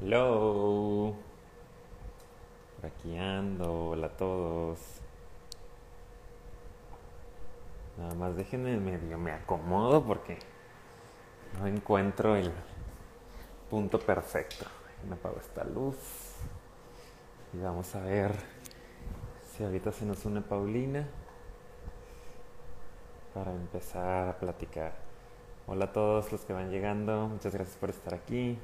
Hello. Por. Hola a todos. Nada más déjenme medio me acomodo porque no encuentro el punto perfecto. Me apago esta luz. Y vamos a ver si ahorita se nos une Paulina para empezar a platicar. Hola a todos los que van llegando. Muchas gracias por estar aquí.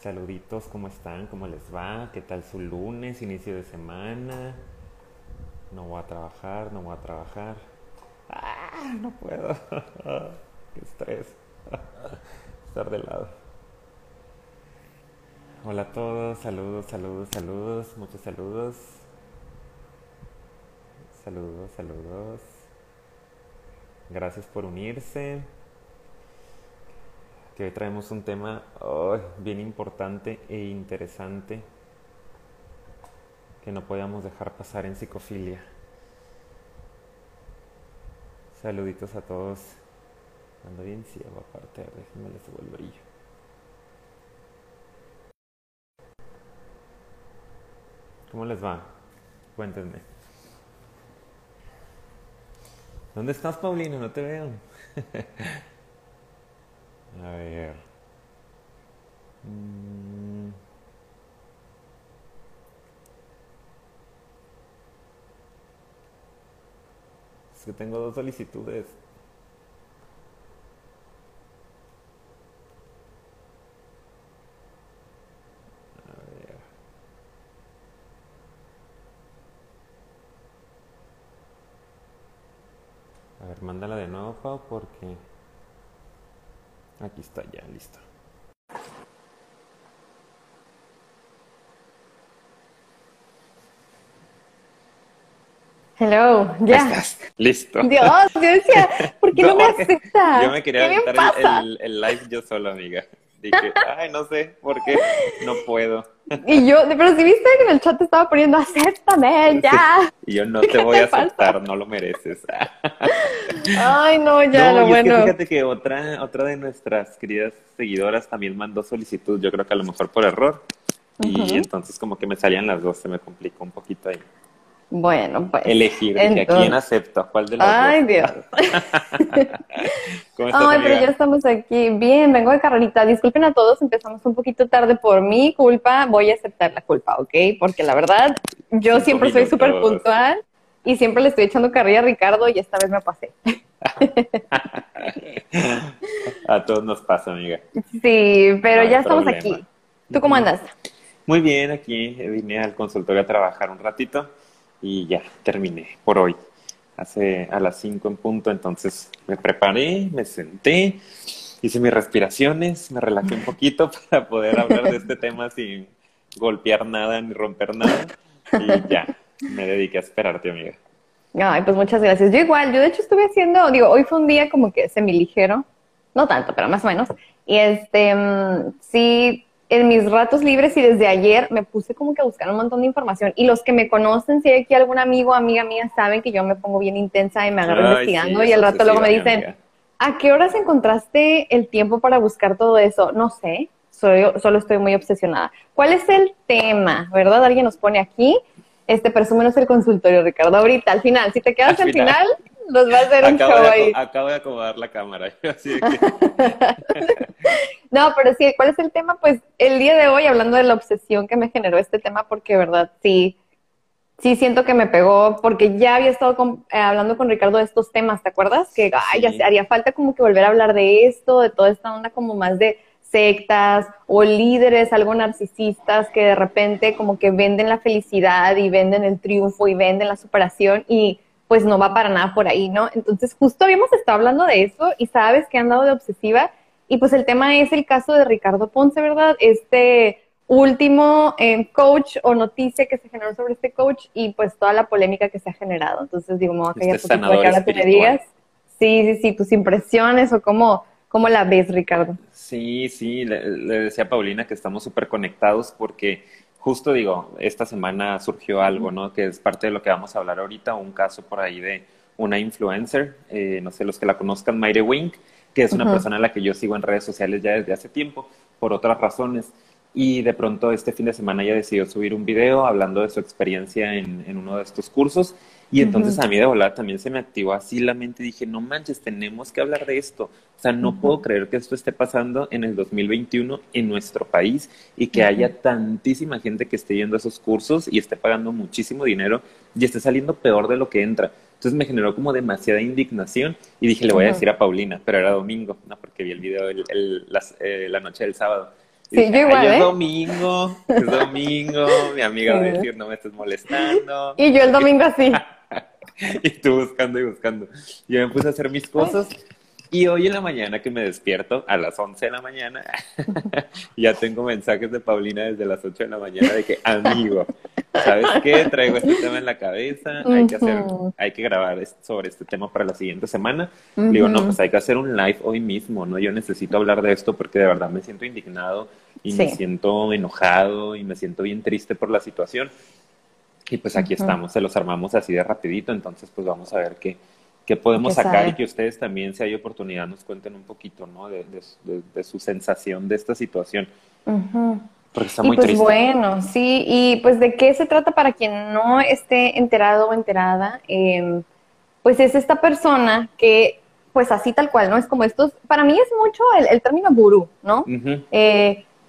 Saluditos, ¿cómo están? ¿Cómo les va? ¿Qué tal su lunes, inicio de semana? No voy a trabajar, no voy a trabajar. ¡Ah! No puedo. ¡Qué estrés! Estar de lado. Hola a todos, saludos, saludos, saludos, muchos saludos. Saludos, saludos. Gracias por unirse que hoy traemos un tema bien importante e interesante que no podíamos dejar pasar en psicofilia. Saluditos a todos. Ando bien ciego aparte, déjenme les subo el brillo. ¿Cómo les va? Cuéntenme. ¿Dónde estás, Paulino? No te veo. A ver. Mm. Es que tengo dos solicitudes. A ver. Mándala de nuevo, Pau, porque... Aquí está ya, listo. Hello, ya. Estás listo. Dios, yo decía, ¿por qué no, me acepta? Yo me quería aventar el, el, live yo solo, amiga. Dije, ay, no sé por qué, no puedo. Y yo, pero si viste que en el chat te estaba poniendo, acéptame, ya. Y yo no te voy a aceptar, no lo mereces. Ay, no, ya, lo bueno. Es que fíjate que otra, otra de nuestras queridas seguidoras también mandó solicitud, yo creo que a lo mejor por error. Y entonces como que me salían las dos, se me complicó un poquito ahí. Bueno, pues. Elegir, a quién acepto, cuál de las Ay, Dios. ¿Cómo estás, Ay, pero ya estamos aquí. Bien, vengo de carrerita. Disculpen a todos, empezamos un poquito tarde por mi culpa. Voy a aceptar la culpa, ¿ok? Porque la verdad, yo siempre soy súper puntual y siempre le estoy echando carrilla a Ricardo y esta vez me pasé. a todos nos pasa, amiga. Sí, pero ya estamos aquí. ¿Tú cómo andas? Muy bien, aquí vine al consultorio a trabajar un ratito y ya terminé por hoy. Hace a las 5 en punto, entonces me preparé, me senté, hice mis respiraciones, me relajé un poquito para poder hablar de este tema sin golpear nada ni romper nada y ya, me dediqué a esperarte, amiga. Ay, pues muchas gracias. Yo igual, yo de hecho estuve haciendo, digo, hoy fue un día como que semi ligero, no tanto, pero más o menos. Y este, mm, sí, en mis ratos libres y desde ayer me puse como que a buscar un montón de información. Y los que me conocen, si hay aquí algún amigo o amiga mía, saben que yo me pongo bien intensa y me agarro investigando. y al rato luego me dicen, ¿a qué horas encontraste el tiempo para buscar todo eso? No sé, soy, solo estoy muy obsesionada. ¿Cuál es el tema? ¿Verdad? Alguien nos pone aquí. Este, presúmenos el consultorio, Ricardo. Ahorita, al final, si te quedas al, final, nos va a hacer un show ahí. Acabo de acomodar la cámara. no, pero sí, ¿cuál es el tema? Pues el día de hoy, hablando de la obsesión que me generó este tema, porque, verdad, sí, sí siento que me pegó, porque ya había estado eh, hablando con Ricardo de estos temas, ¿te acuerdas? Que ay, haría falta como que volver a hablar de esto, de toda esta onda como más de sectas o líderes algo narcisistas que de repente como que venden la felicidad y venden el triunfo y venden la superación y pues no va para nada por ahí, ¿no? Entonces justo habíamos estado hablando de eso y sabes que han dado de obsesiva y pues el tema es el caso de Ricardo Ponce, ¿verdad? Este último eh, coach o noticia que se generó sobre este coach y pues toda la polémica que se ha generado. Entonces digo, me voy a callar este poquito para que me digas. Sí, sí, sí, tus impresiones o cómo, cómo la ves, Ricardo. Sí, sí, le, decía a Paulina que estamos súper conectados porque justo digo, esta semana surgió algo, ¿no? Que es parte de lo que vamos a hablar ahorita, un caso por ahí de una influencer, eh, no sé, los que la conozcan, Mayre Wink, que es una persona a la que yo sigo en redes sociales ya desde hace tiempo, por otras razones. Y de pronto este fin de semana ella decidió subir un video hablando de su experiencia en, en uno de estos cursos. Y entonces a mí de volada también se me activó así la mente y dije, no manches, tenemos que hablar de esto. O sea, no puedo creer que esto esté pasando en el 2021 en nuestro país y que haya tantísima gente que esté yendo a esos cursos y esté pagando muchísimo dinero y esté saliendo peor de lo que entra. Entonces me generó como demasiada indignación y dije, le voy a decir a Paulina, pero era domingo, no, porque vi el video el, eh, la noche del sábado. Sí, yo igual, Es ¿eh? domingo, es domingo, mi amiga va a decir, no me estés molestando. Y yo el domingo así. y tú buscando y buscando. Yo me puse a hacer mis cosas. Y hoy en la mañana que me despierto, a las 11 de la mañana, ya tengo mensajes de Paulina desde las 8 de la mañana de que, amigo, ¿sabes qué? Traigo este tema en la cabeza, hay que hacer, hay que grabar sobre este tema para la siguiente semana. Digo, no, pues hay que hacer un live hoy mismo, ¿no? Yo necesito hablar de esto porque de verdad me siento indignado y me siento enojado y me siento bien triste por la situación. Y pues aquí estamos, se los armamos así de rapidito, entonces pues vamos a ver qué, qué podemos sacar y que ustedes también, si hay oportunidad, nos cuenten un poquito, ¿no? De, de, su sensación de esta situación. Porque está muy pues triste. Bueno, sí, y pues de qué se trata para quien no esté enterado o enterada, em, pues es esta persona que, pues así tal cual, ¿no? Es como estos, para mí es mucho el, término gurú, ¿no?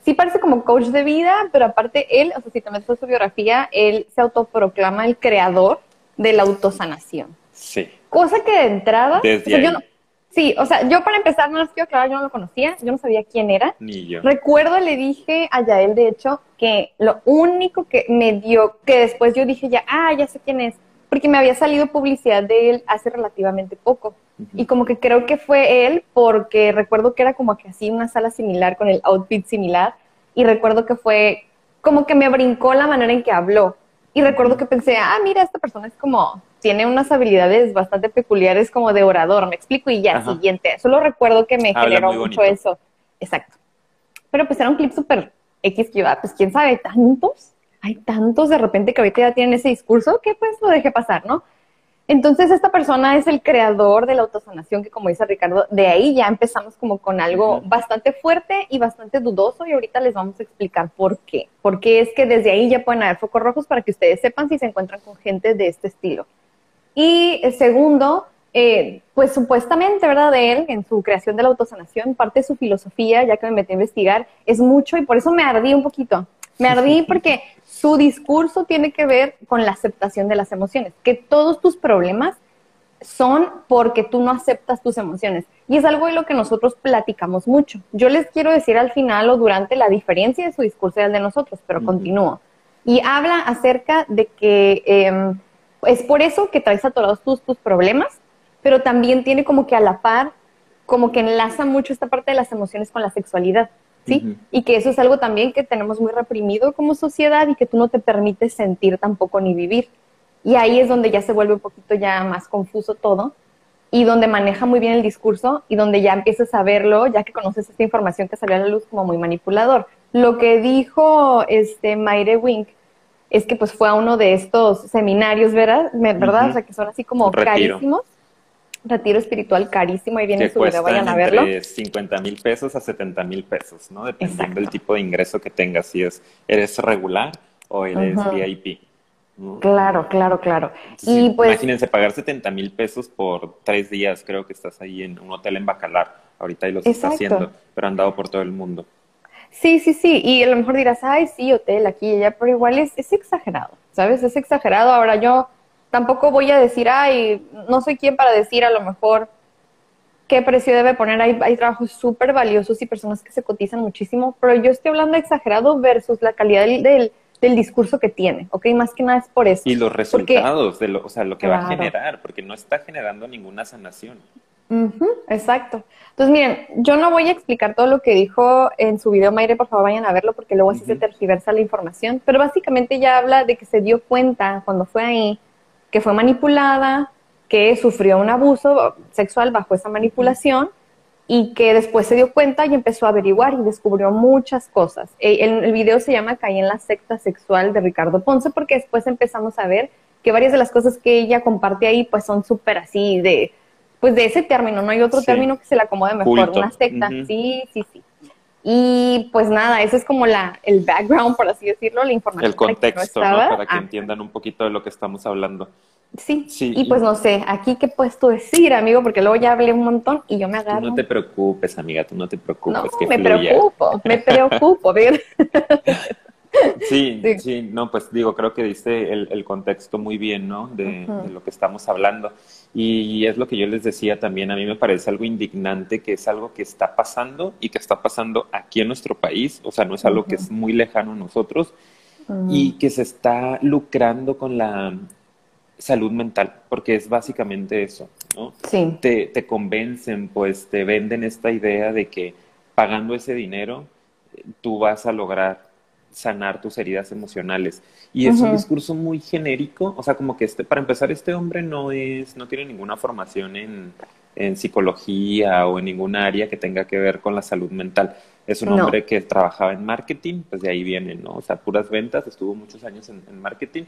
Sí parece como coach de vida, pero aparte él, o sea, si te metes en su biografía, él se autoproclama el creador de la autosanación. Sí. Cosa que de entrada, Desde yo no, sí, o sea, yo para empezar, no les quiero aclarar, yo no lo conocía, yo no sabía quién era. Ni yo. Recuerdo, le dije a Yael, de hecho, que lo único que me dio, que después yo dije ya, ah, ya sé quién es, porque me había salido publicidad de él hace relativamente poco. Y como que creo que fue él porque recuerdo que era como que así una sala similar con el outfit similar y recuerdo que fue como que me brincó la manera en que habló. Y recuerdo que pensé, ah, mira, esta persona es como, tiene unas habilidades bastante peculiares como de orador, me explico, y ya, siguiente. Solo recuerdo que me generó mucho eso. Exacto. Pero pues era un clip súper X que iba, pues quién sabe, tantos hay tantos de repente que ahorita ya tienen ese discurso que pues lo deje pasar, ¿no? Entonces esta persona es el creador de la autosanación que como dice Ricardo, de ahí ya empezamos como con algo bastante fuerte y bastante dudoso y ahorita les vamos a explicar por qué. Porque es que desde ahí ya pueden haber focos rojos para que ustedes sepan si se encuentran con gente de este estilo. Y segundo, eh, pues supuestamente, ¿verdad? De él, en su creación de la autosanación, parte de su filosofía, ya que me metí a investigar, es mucho y por eso me ardí un poquito. Me ardí porque su discurso tiene que ver con la aceptación de las emociones, que todos tus problemas son porque tú no aceptas tus emociones. Y es algo de lo que nosotros platicamos mucho. Yo les quiero decir al final o durante la diferencia de su discurso y el de nosotros, pero continúo. Y habla acerca de que em, es por eso que traes atorados tus, tus problemas, pero también tiene como que a la par, como que enlaza mucho esta parte de las emociones con la sexualidad. ¿Sí? Y que eso es algo también que tenemos muy reprimido como sociedad y que tú no te permites sentir tampoco ni vivir. Y ahí es donde ya se vuelve un poquito ya más confuso todo y donde maneja muy bien el discurso y donde ya empiezas a verlo, ya que conoces esta información que salió a la luz como muy manipulador. Lo que dijo este Mayre Wink es que pues fue a uno de estos seminarios, ¿verdad? ¿verdad? O sea, que son así como carísimos retiro espiritual carísimo, ahí viene su video, vayan a verlo. Entre 50 mil pesos a 70 mil pesos, ¿no? Dependiendo del tipo de ingreso que tengas, si es, eres regular o eres VIP. Claro, claro, claro. y pues, imagínense pagar 70 mil pesos por tres días, creo que estás ahí en un hotel en Bacalar, ahorita ahí los está haciendo, pero han dado por todo el mundo. Sí, sí, sí, y a lo mejor dirás, ay, sí, hotel aquí y allá, pero igual es, es exagerado, ¿sabes? Es exagerado. Ahora yo tampoco voy a decir, ay, no soy quien para decir a lo mejor qué precio debe poner. Hay, hay trabajos súper valiosos y personas que se cotizan muchísimo, pero yo estoy hablando exagerado versus la calidad del, del, discurso que tiene, ¿ok? Más que nada es por eso. Y los resultados, de lo, o sea, lo que va a generar, porque no está generando ninguna sanación. exacto. Entonces, miren, yo no voy a explicar todo lo que dijo en su video, Mayre, por favor vayan a verlo porque luego así se tergiversa la información, pero básicamente ya habla de que se dio cuenta cuando fue ahí que fue manipulada, que sufrió un abuso sexual bajo esa manipulación y que después se dio cuenta y empezó a averiguar y descubrió muchas cosas. E, el, el video se llama Caí en la secta sexual de Ricardo Ponce porque después empezamos a ver que varias de las cosas que ella comparte ahí pues son súper así de, pues de ese término, no hay otro término que se le acomode mejor, una secta, sí, sí, sí. Y pues nada, eso es como la, el background, por así decirlo, la información. El contexto, para que, entiendan un poquito de lo que estamos hablando. Sí, sí, y pues no sé, aquí qué puedes tú decir, amigo, porque luego ya hablé un montón y yo me agarro. Tú no te preocupes, amiga, tú no te preocupes. No, me preocupo, me preocupo, Sí, sí, no, pues digo, creo que diste el, contexto muy bien, ¿no? De, lo que estamos hablando. Y es lo que yo les decía también, a mí me parece algo indignante que es algo que está pasando y que está pasando aquí en nuestro país, o sea, no es algo que es muy lejano a nosotros y que se está lucrando con la salud mental, porque es básicamente eso, ¿no? Sí. Te, te convencen, pues te venden esta idea de que pagando ese dinero tú vas a lograr sanar tus heridas emocionales. Y es un discurso muy genérico, o sea, como que este, para empezar, este hombre no es, no tiene ninguna formación en, en psicología o en ningún área que tenga que ver con la salud mental. Es un hombre que trabajaba en marketing, pues de ahí viene, ¿no? O sea, puras ventas, estuvo muchos años en, en marketing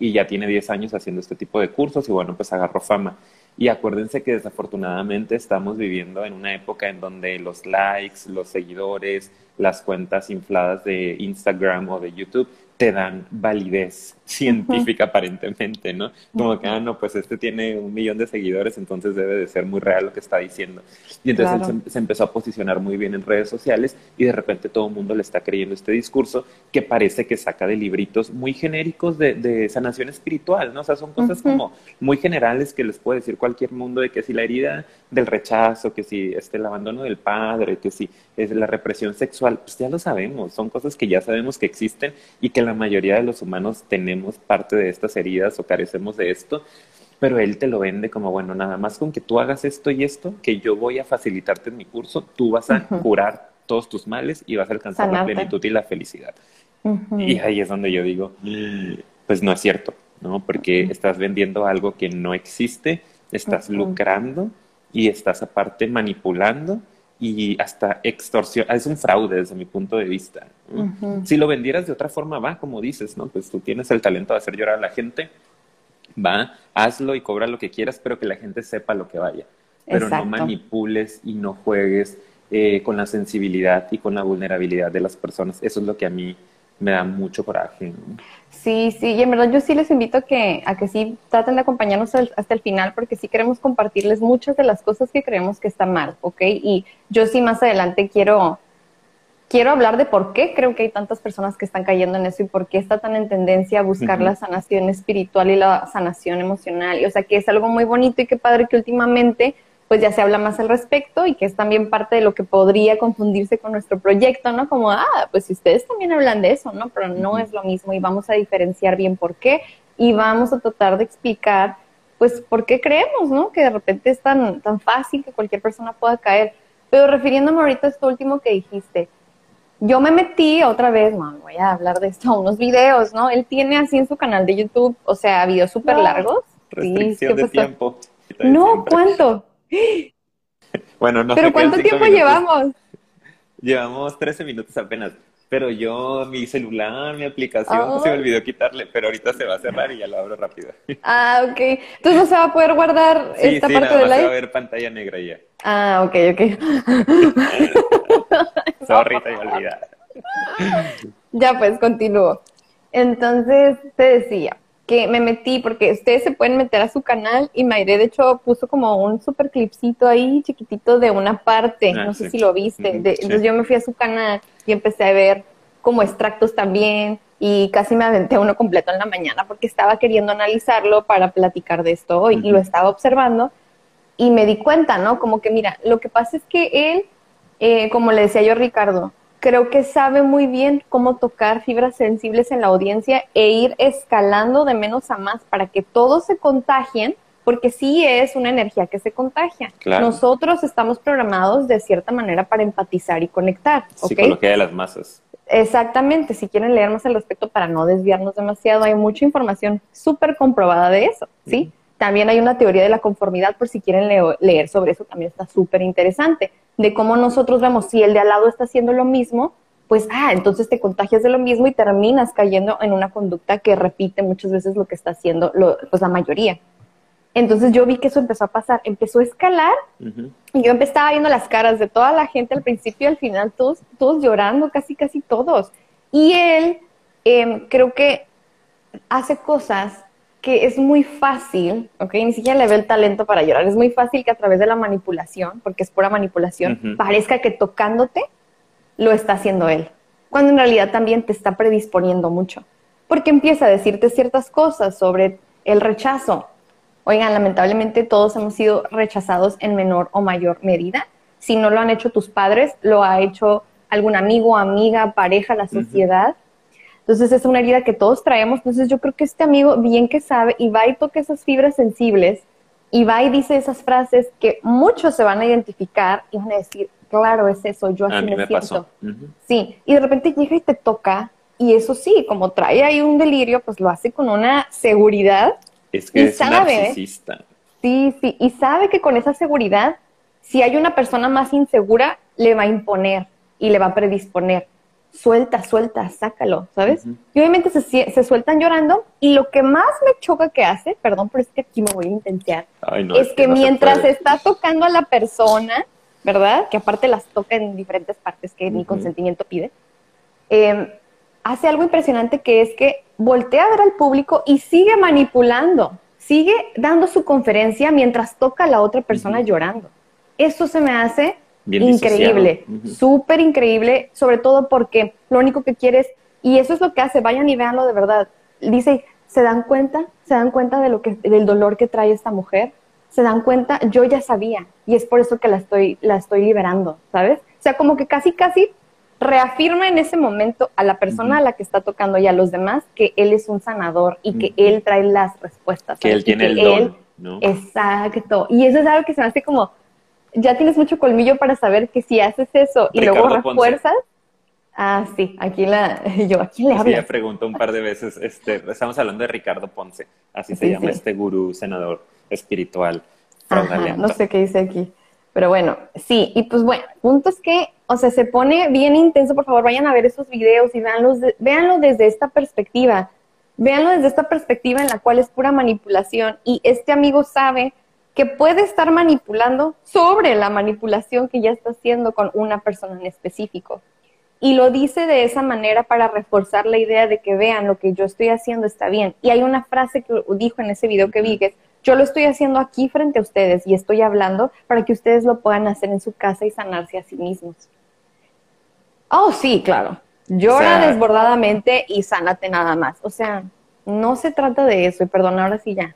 y ya tiene 10 años haciendo este tipo de cursos y bueno, pues agarró fama. Y acuérdense que desafortunadamente estamos viviendo en una época en donde los likes, los seguidores, las cuentas infladas de Instagram o de YouTube te dan validez científica aparentemente, ¿no? Como que, ah, no, pues este tiene un millón de seguidores, entonces debe de ser muy real lo que está diciendo. Y entonces él se, empezó a posicionar muy bien en redes sociales y de repente todo el mundo le está creyendo este discurso que parece que saca de libritos muy genéricos de, de sanación espiritual, ¿no? O sea, son cosas como muy generales que les puede decir cualquier mundo de que si la herida del rechazo, que si este, el abandono del padre, que si es la represión sexual, pues ya lo sabemos, son cosas que ya sabemos que existen y que la mayoría de los humanos tenemos parte de estas heridas o carecemos de esto, pero él te lo vende como, bueno, nada más con que tú hagas esto y esto, que yo voy a facilitarte en mi curso, tú vas a curar todos tus males y vas a alcanzar la plenitud y la felicidad. Y ahí es donde yo digo, pues no es cierto, ¿no? Porque estás vendiendo algo que no existe, estás lucrando y estás aparte manipulando y hasta extorsión. Es un fraude desde mi punto de vista. Si lo vendieras de otra forma, va, como dices, ¿no? Pues tú tienes el talento de hacer llorar a la gente, va, hazlo y cobra lo que quieras, pero que la gente sepa lo que vaya. Pero no manipules y no juegues eh, con la sensibilidad y con la vulnerabilidad de las personas. Eso es lo que a mí me da mucho coraje. Sí, sí, y en verdad yo sí les invito a que, a que sí traten de acompañarnos hasta el final porque sí queremos compartirles muchas de las cosas que creemos que están mal, ¿ok? Y yo sí más adelante quiero, quiero hablar de por qué creo que hay tantas personas que están cayendo en eso y por qué está tan en tendencia a buscar la sanación espiritual y la sanación emocional. Y, o sea, que es algo muy bonito y qué padre que últimamente pues ya se habla más al respecto y que es también parte de lo que podría confundirse con nuestro proyecto, ¿no? Como, ah, pues si ustedes también hablan de eso, ¿no? Pero no es lo mismo y vamos a diferenciar bien por qué y vamos a tratar de explicar, pues, por qué creemos, ¿no? Que de repente es tan, tan fácil que cualquier persona pueda caer. Pero refiriéndome ahorita a esto último que dijiste, yo me metí otra vez, no, voy a hablar de esto, unos videos, ¿no? Él tiene así en su canal de YouTube, o sea, videos súper largos. Restricción de tiempo. No, ¿cuánto? Bueno, no ¿Pero cuánto tiempo llevamos? Llevamos 13 minutos apenas. Pero yo, mi celular, mi aplicación, se me olvidó quitarle, pero ahorita se va a cerrar y ya lo abro rápido. Ah, ok. Entonces no se va a poder guardar esta parte del live. Se va a ver pantalla negra ya. Ah, ok, ok. Sorry, te olvidar. Ya pues, continúo. Entonces, te decía, que me metí, porque ustedes se pueden meter a su canal y Mayre de hecho puso como un super clipcito ahí chiquitito de una parte, ah, no sé si lo viste, entonces yo me fui a su canal y empecé a ver como extractos también y casi me aventé uno completo en la mañana porque estaba queriendo analizarlo para platicar de esto hoy y lo estaba observando y me di cuenta, ¿no? Como que mira, lo que pasa es que él, eh, como le decía yo a Ricardo, creo que sabe muy bien cómo tocar fibras sensibles en la audiencia e ir escalando de menos a más para que todos se contagien, porque sí es una energía que se contagia. Nosotros estamos programados de cierta manera para empatizar y conectar. ¿okay? Psicología de las masas. Exactamente, si quieren leer más al respecto para no desviarnos demasiado, hay mucha información súper comprobada de eso, ¿sí? También hay una teoría de la conformidad, por si quieren leer sobre eso, también está súper interesante de cómo nosotros vemos si el de al lado está haciendo lo mismo, pues, ah, entonces te contagias de lo mismo y terminas cayendo en una conducta que repite muchas veces lo que está haciendo pues la mayoría. Entonces yo vi que eso empezó a pasar, empezó a escalar y yo empezaba viendo las caras de toda la gente al principio y al final, todos, todos llorando, casi, casi todos. Y él em, creo que hace cosas que es muy fácil, ¿ok? Ni siquiera le ve el talento para llorar. Es muy fácil que a través de la manipulación, porque es pura manipulación, parezca que tocándote lo está haciendo él, cuando en realidad también te está predisponiendo mucho, porque empieza a decirte ciertas cosas sobre el rechazo. Oigan, lamentablemente todos hemos sido rechazados en menor o mayor medida. Si no lo han hecho tus padres, lo ha hecho algún amigo, amiga, pareja, la sociedad. Entonces es una herida que todos traemos. Entonces yo creo que este amigo bien que sabe y va y toca esas fibras sensibles y va y dice esas frases que muchos se van a identificar y van a decir, claro, es eso, yo así me, siento. Sí, y de repente llega y te toca y eso sí, como trae ahí un delirio, pues lo hace con una seguridad. Es que es narcisista. Sí, sí, y sabe que con esa seguridad, si hay una persona más insegura, le va a imponer y le va a predisponer suelta, suelta, sácalo, ¿sabes? Y obviamente se, sueltan llorando y lo que más me choca que hace, perdón, pero es que aquí me voy a intentar, es, que, mientras está tocando a la persona, ¿verdad? Que aparte las toca en diferentes partes que mi consentimiento pide, em, hace algo impresionante que es que voltea a ver al público y sigue manipulando, sigue dando su conferencia mientras toca a la otra persona llorando. Eso se me hace increíble, súper increíble, sobre todo porque lo único que quieres, y eso es lo que hace, vayan y véanlo de verdad. Dice, ¿se dan cuenta? ¿Se dan cuenta de lo que, del dolor que trae esta mujer? ¿Se dan cuenta? Yo ya sabía, y es por eso que la estoy, la estoy liberando, ¿sabes? O sea, como que casi, casi reafirma en ese momento a la persona a la que está tocando y a los demás que él es un sanador y que él trae las respuestas. Que él tiene el don, ¿no? Exacto. Y eso es algo que se me hace como ya tienes mucho colmillo para saber que si haces eso y luego refuerzas. Ah, sí, aquí la, yo, ¿a quién le hablo? Sí, pregunto un par de veces, este, estamos hablando de Ricardo Ponce, así se llama este gurú, senador espiritual. no sé qué dice aquí, pero bueno, sí, y pues bueno, punto es que, o sea, se pone bien intenso, por favor, vayan a ver esos videos y véanlos, véanlo desde esta perspectiva, véanlo desde esta perspectiva en la cual es pura manipulación y este amigo sabe que puede estar manipulando sobre la manipulación que ya está haciendo con una persona en específico. Y lo dice de esa manera para reforzar la idea de que vean lo que yo estoy haciendo está bien. Y hay una frase que dijo en ese video que vi que es, yo lo estoy haciendo aquí frente a ustedes y estoy hablando para que ustedes lo puedan hacer en su casa y sanarse a sí mismos. Oh, sí, claro. Llora desbordadamente y sánate nada más. O sea, no se trata de eso. Y perdón, ahora sí ya.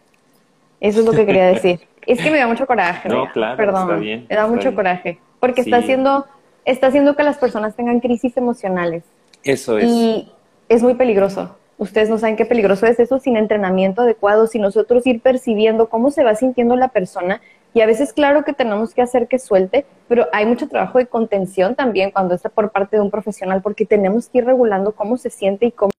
Eso es lo que quería decir. Es que me da mucho coraje. No, claro, Perdón, está bien. Me da mucho coraje. Porque está haciendo, está haciendo que las personas tengan crisis emocionales. Eso es. Y es muy peligroso. Ustedes no saben qué peligroso es eso sin entrenamiento adecuado, sin nosotros ir percibiendo cómo se va sintiendo la persona. Y a veces, claro que tenemos que hacer que suelte, pero hay mucho trabajo de contención también cuando está por parte de un profesional, porque tenemos que ir regulando cómo se siente y cómo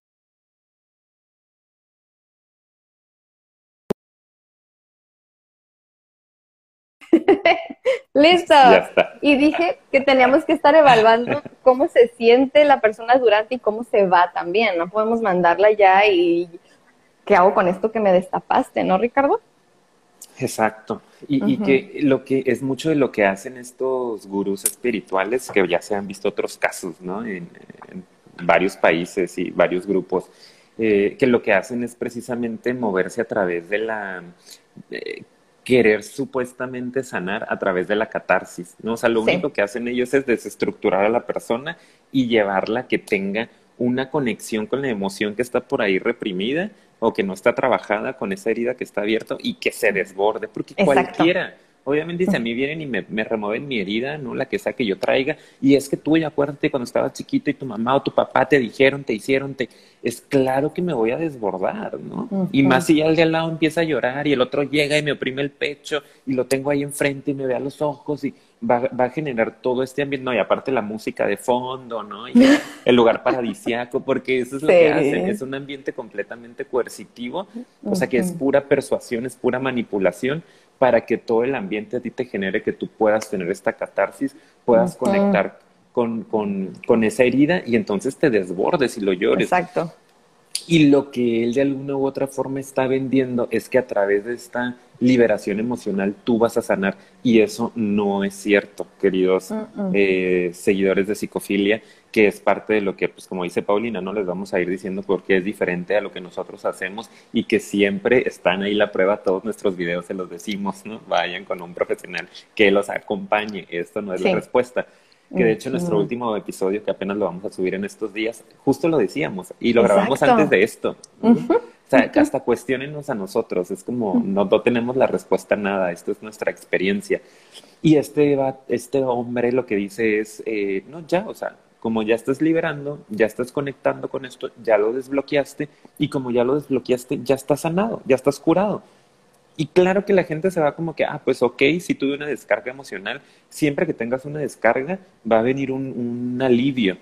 Listo. Y dije que teníamos que estar evaluando cómo se siente la persona durante y cómo se va también. No podemos mandarla ya y ¿qué hago con esto que me destapaste, no, Ricardo? Exacto. Y, que lo que es mucho de lo que hacen estos gurús espirituales, que ya se han visto otros casos, ¿no? En, varios países y varios grupos, eh, que lo que hacen es precisamente moverse a través de la eh, querer supuestamente sanar a través de la catarsis, ¿no? O sea, lo único que hacen ellos es desestructurar a la persona y llevarla a que tenga una conexión con la emoción que está por ahí reprimida o que no está trabajada con esa herida que está abierta y que se desborde, porque cualquiera, Obviamente si a mí vienen y me, me, remueven mi herida, ¿no? La que sea que yo traiga, y es que tú, ya acuérdate cuando estabas chiquito y tu mamá o tu papá te dijeron, te hicieron, te... Es claro que me voy a desbordar, ¿no? Y más si ya el de al lado empieza a llorar y el otro llega y me oprime el pecho y lo tengo ahí enfrente y me ve a los ojos y va, va a generar todo este ambiente, no, y aparte la música de fondo, ¿no? Y el lugar paradisiaco, porque eso es lo que hacen, es un ambiente completamente coercitivo, o sea que es pura persuasión, es pura manipulación, para que todo el ambiente a ti te genere que tú puedas tener esta catarsis, puedas conectar con, con, con, esa herida y entonces te desbordes y lo llores. Exacto. Y lo que él de alguna u otra forma está vendiendo es que a través de esta liberación emocional tú vas a sanar y eso no es cierto, queridos eh, seguidores de psicofilia, que es parte de lo que, pues como dice Paulina, no les vamos a ir diciendo porque es diferente a lo que nosotros hacemos y que siempre están ahí la prueba, todos nuestros videos se los decimos, ¿no? Vayan con un profesional que los acompañe, esto no es la respuesta. Que de hecho nuestro último episodio, que apenas lo vamos a subir en estos días, justo lo decíamos y lo grabamos antes de esto. O sea, hasta cuestionenos a nosotros, es como no, tenemos la respuesta a nada, esto es nuestra experiencia. Y este, este hombre lo que dice es, eh, no, ya, o sea, como ya estás liberando, ya estás conectando con esto, ya lo desbloqueaste y como ya lo desbloqueaste, ya estás sanado, ya estás curado. Y claro que la gente se va como que, ah, pues ok, si tuve una descarga emocional, siempre que tengas una descarga va a venir un, alivio,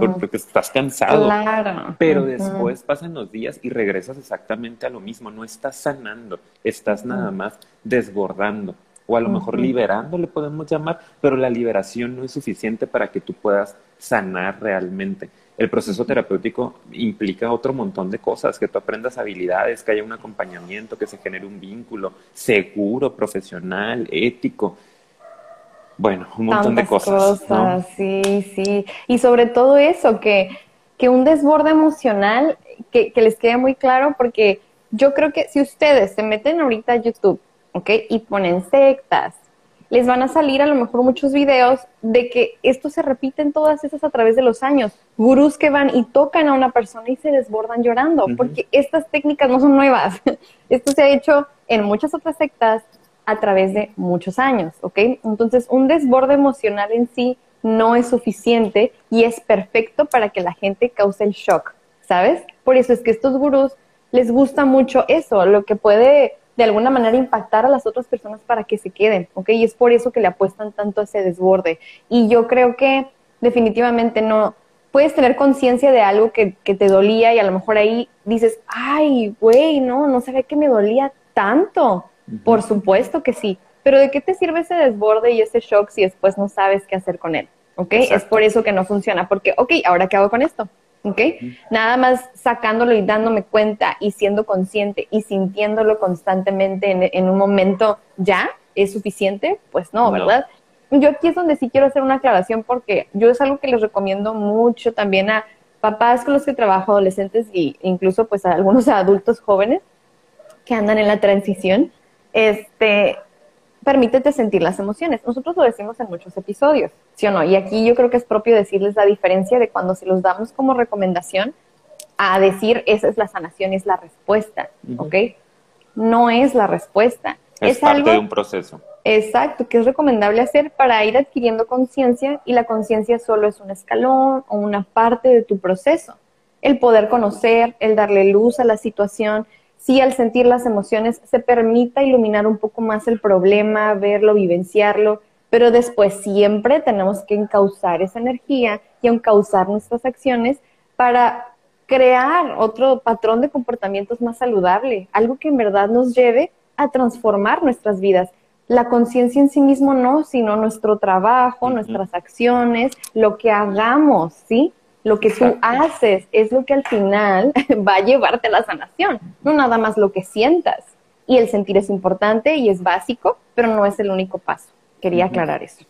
porque estás cansado. Claro. Pero después pasan los días y regresas exactamente a lo mismo, no estás sanando, estás nada más desbordando. O a lo mejor liberando le podemos llamar, pero la liberación no es suficiente para que tú puedas sanar realmente el proceso terapéutico implica otro montón de cosas, que tú aprendas habilidades, que haya un acompañamiento, que se genere un vínculo seguro, profesional, ético. Bueno, un montón de cosas. Sí, sí. Y sobre todo eso, que, que un desborde emocional, que, que les quede muy claro, porque yo creo que si ustedes se meten ahorita a YouTube, ¿ok? Y ponen sectas, les van a salir a lo mejor muchos videos de que esto se repite en todas esas a través de los años. Gurús que van y tocan a una persona y se desbordan llorando, porque estas técnicas no son nuevas. Esto se ha hecho en muchas otras sectas a través de muchos años, ¿ok? Entonces, un desborde emocional en sí no es suficiente y es perfecto para que la gente cause el shock, ¿sabes? Por eso es que estos gurús les gusta mucho eso, lo que puede de alguna manera impactar a las otras personas para que se queden, ¿ok? Y es por eso que le apuestan tanto a ese desborde. Y yo creo que definitivamente no, puedes tener conciencia de algo que, que, te dolía y a lo mejor ahí dices, ay, güey, no, no sabía que me dolía tanto. Por supuesto que sí, pero ¿de qué te sirve ese desborde y ese shock si después no sabes qué hacer con él? ¿Ok? Es por eso que no funciona, porque, ok, ¿ahora qué hago con esto? ¿Ok? Nada más sacándolo y dándome cuenta y siendo consciente y sintiéndolo constantemente en, un momento ya es suficiente, pues no, ¿verdad? Yo aquí es donde sí quiero hacer una aclaración porque yo es algo que les recomiendo mucho también a papás con los que trabajo, adolescentes e incluso pues a algunos adultos jóvenes que andan en la transición, este, permítete sentir las emociones. Nosotros lo decimos en muchos episodios, ¿sí o no? Y aquí yo creo que es propio decirles la diferencia de cuando se los damos como recomendación a decir esa es la sanación, es la respuesta, ¿ok? No es la respuesta. Es, parte de un proceso. Exacto, que es recomendable hacer para ir adquiriendo conciencia y la conciencia solo es un escalón o una parte de tu proceso. El poder conocer, el darle luz a la situación, si al sentir las emociones se permita iluminar un poco más el problema, verlo, vivenciarlo, pero después siempre tenemos que encauzar esa energía y encauzar nuestras acciones para crear otro patrón de comportamientos más saludable, algo que en verdad nos lleve a transformar nuestras vidas. La conciencia en sí mismo no, sino nuestro trabajo, nuestras acciones, lo que hagamos, ¿sí? Lo que tú haces es lo que al final va a llevarte a la sanación, no nada más lo que sientas. Y el sentir es importante y es básico, pero no es el único paso. Quería aclarar eso.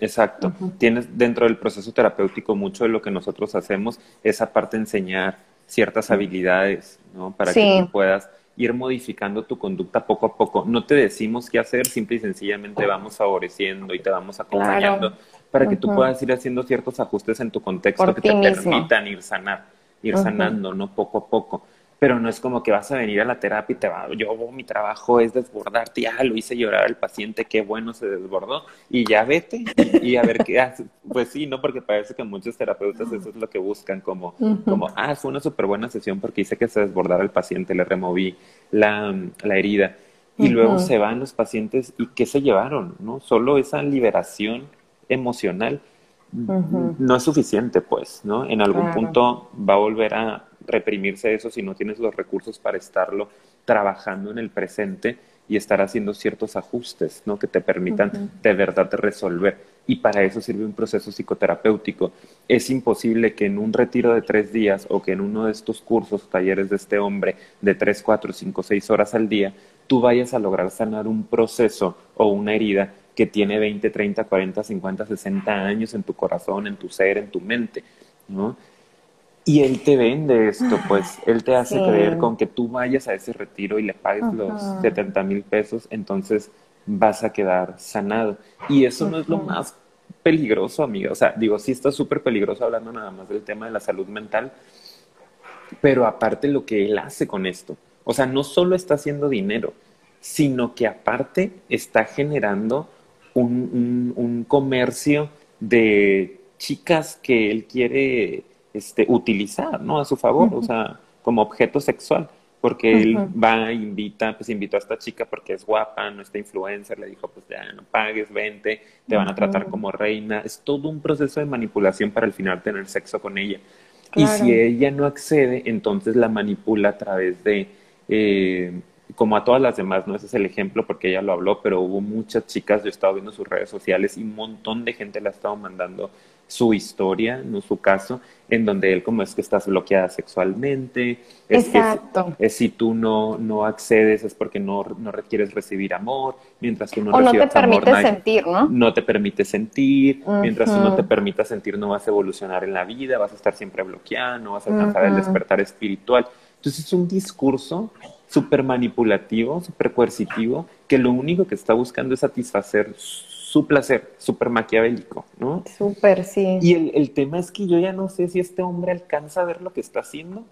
Exacto. Tienes dentro del proceso terapéutico mucho de lo que nosotros hacemos es aparte enseñar ciertas habilidades, ¿no? Para que tú puedas ir modificando tu conducta poco a poco. No te decimos qué hacer, simple y sencillamente vamos favoreciendo y te vamos acompañando para que tú puedas ir haciendo ciertos ajustes en tu contexto que te permitan ir sanar, ir sanando, ¿no? Poco a poco. Pero no es como que vas a venir a la terapia y te va, yo, mi trabajo es desbordarte, ya lo hice llorar al paciente, qué bueno se desbordó, y ya vete y, a ver qué hace. Pues sí, ¿no? Porque parece que muchos terapeutas eso es lo que buscan, como, como ah, fue una súper buena sesión porque hice que se desbordara el paciente, le removí la, la herida. Y luego se van los pacientes y ¿qué se llevaron? ¿No? Solo esa liberación emocional no es suficiente, pues, ¿no? En algún punto va a volver a reprimirse eso si no tienes los recursos para estarlo trabajando en el presente y estar haciendo ciertos ajustes, ¿no? Que te permitan de verdad resolver. Y para eso sirve un proceso psicoterapéutico. Es imposible que en un retiro de tres días o que en uno de estos cursos, talleres de este hombre, de tres, cuatro, cinco, seis horas al día, tú vayas a lograr sanar un proceso o una herida que tiene 20, 30, 40, 50, 60 años en tu corazón, en tu ser, en tu mente, ¿no? Y él te vende esto, pues él te hace creer con que tú vayas a ese retiro y le pagues los 70 mil pesos, entonces vas a quedar sanado. Y eso no es lo más peligroso, amiga. O sea, digo, sí está súper peligroso hablando nada más del tema de la salud mental, pero aparte lo que él hace con esto. O sea, no solo está haciendo dinero, sino que aparte está generando un, un, comercio de chicas que él quiere este, utilizar, ¿no? A su favor, o sea, como objeto sexual porque él va, invita, pues invitó a esta chica porque es guapa, no está influencer, le dijo, pues ya no pagues, vente, te van a tratar como reina. Es todo un proceso de manipulación para al final tener sexo con ella. Y si ella no accede, entonces la manipula a través de, eh, como a todas las demás, ¿no? Ese es el ejemplo porque ella lo habló, pero hubo muchas chicas, yo he estado viendo sus redes sociales y un montón de gente le ha estado mandando su historia, no su caso, en donde él como es que estás bloqueada sexualmente, es Exacto. que si tú no, no accedes es porque no, no requieres recibir amor, mientras tú no o no te permite sentir, ¿no? No te permite sentir, mientras tú no te permitas sentir no vas a evolucionar en la vida, vas a estar siempre bloqueada, no vas a alcanzar el despertar espiritual. Entonces es un discurso súper manipulativo, súper coercitivo, que lo único que está buscando es satisfacer su placer, súper maquiavélico, ¿no? Súper, sí. Y el, el, tema es que yo ya no sé si este hombre alcanza a ver lo que está haciendo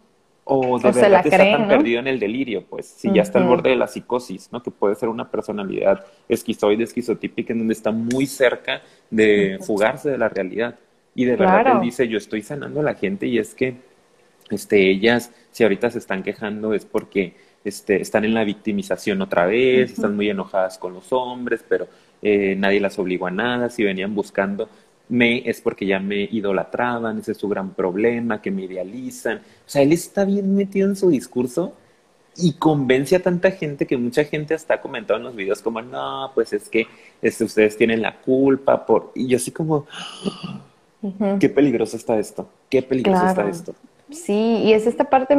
o de verdad que está tan perdido en el delirio, pues, si ya está al borde de la psicosis, ¿no? Que puede ser una personalidad esquizoide, esquizotípica, en donde está muy cerca de fugarse de la realidad. Y de verdad él dice, yo estoy sanando a la gente y es que este, ellas, si ahorita se están quejando es porque este, están en la victimización otra vez, están muy enojadas con los hombres, pero eh, nadie las obligó a nada, si venían buscando me es porque ya me idolatraban, ese es su gran problema, que me idealizan. O sea, él está bien metido en su discurso y convence a tanta gente que mucha gente hasta ha comentado en los videos como, no, pues es que este, ustedes tienen la culpa por... Y yo así como, qué peligroso está esto, qué peligroso está esto. Sí, y es esta parte,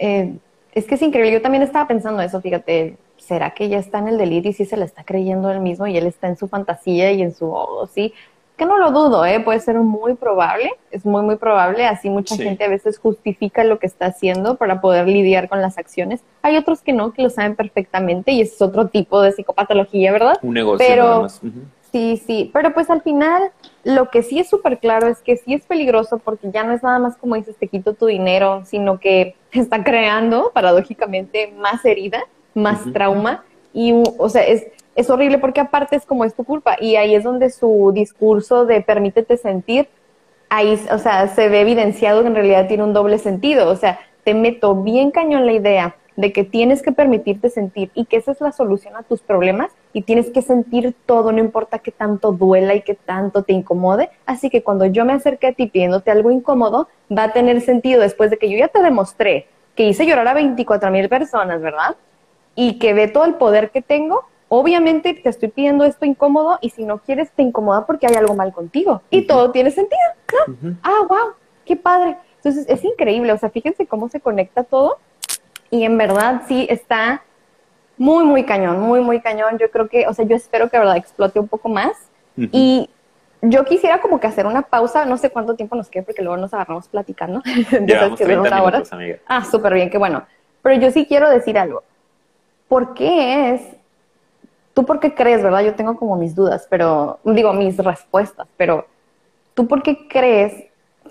eh, es que es increíble, yo también estaba pensando eso, fíjate, ¿será que ya está en el delirio y sí se la está creyendo él mismo y él está en su fantasía y en su, oh, sí? Que no lo dudo, ¿eh? puede ser muy probable, es muy, muy probable, así mucha gente a veces justifica lo que está haciendo para poder lidiar con las acciones. Hay otros que no, que lo saben perfectamente y ese es otro tipo de psicopatología, ¿verdad? Un negocio Pero, más. Sí, sí, pero pues al final lo que sí es súper claro es que sí es peligroso porque ya no es nada más como dices, te quito tu dinero, sino que está creando paradójicamente más herida más trauma. Y, o sea, es, es horrible porque aparte es como es tu culpa. Y ahí es donde su discurso de permítete sentir, ahí, o sea, se ve evidenciado que en realidad tiene un doble sentido, o sea, te meto bien cañón la idea de que tienes que permitirte sentir y que esa es la solución a tus problemas y tienes que sentir todo, no importa qué tanto duela y qué tanto te incomode. Así que cuando yo me acerque a ti pidiéndote algo incómodo, va a tener sentido después de que yo ya te demostré que hice llorar a 24 mil personas, ¿verdad? y que ve todo el poder que tengo, obviamente te estoy pidiendo esto incómodo y si no quieres te incomoda porque hay algo mal contigo. Y todo tiene sentido, ¿no? Ah, wow, qué padre. Entonces es increíble, o sea, fíjense cómo se conecta todo y en verdad sí está muy, muy cañón, muy, muy cañón. Yo creo que, o sea, yo espero que verdad explote un poco más y yo quisiera como que hacer una pausa, no sé cuánto tiempo nos quede porque luego nos agarramos platicando. Llevamos 30 minutos, amiga. Ah, súper bien, qué bueno. Pero yo sí quiero decir algo. ¿por qué es? ¿Tú por qué crees, verdad? Yo tengo como mis dudas, pero digo mis respuestas, pero ¿tú por qué crees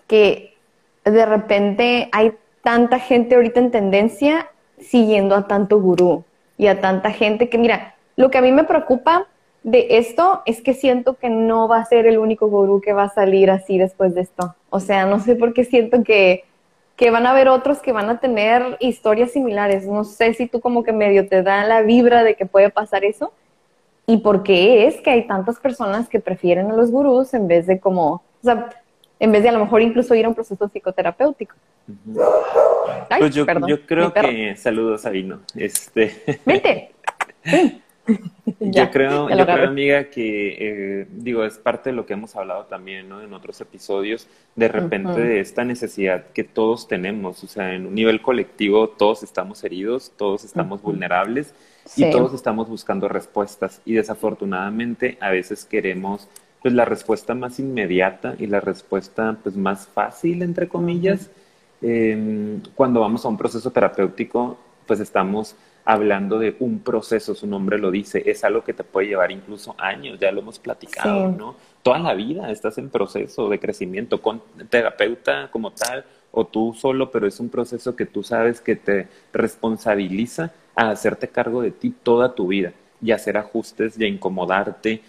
que de repente hay tanta gente ahorita en tendencia siguiendo a tanto gurú y a tanta gente que, mira, lo que a mí me preocupa de esto es que siento que no va a ser el único gurú que va a salir así después de esto. O sea, no sé por qué siento que que van a haber otros que van a tener historias similares. No sé si tú como que medio te da la vibra de que puede pasar eso. ¿Y por qué es que hay tantas personas que prefieren a los gurús en vez de como, o sea, en vez de a lo mejor incluso ir a un proceso psicoterapéutico? Pues yo, yo creo que, saludos Sabino. Este... Vente. yo creo, yo creo, amiga, que eh, digo, es parte de lo que hemos hablado también, ¿no? En otros episodios, de repente de esta necesidad que todos tenemos, o sea, en un nivel colectivo todos estamos heridos, todos estamos vulnerables y todos estamos buscando respuestas y desafortunadamente a veces queremos pues la respuesta más inmediata y la respuesta pues más fácil entre comillas em, cuando vamos a un proceso terapéutico pues estamos hablando de un proceso, su nombre lo dice, es algo que te puede llevar incluso años, ya lo hemos platicado, ¿no? Toda la vida estás en proceso de crecimiento con terapeuta como tal o tú solo, pero es un proceso que tú sabes que te responsabiliza a hacerte cargo de ti toda tu vida y hacer ajustes y a incomodarte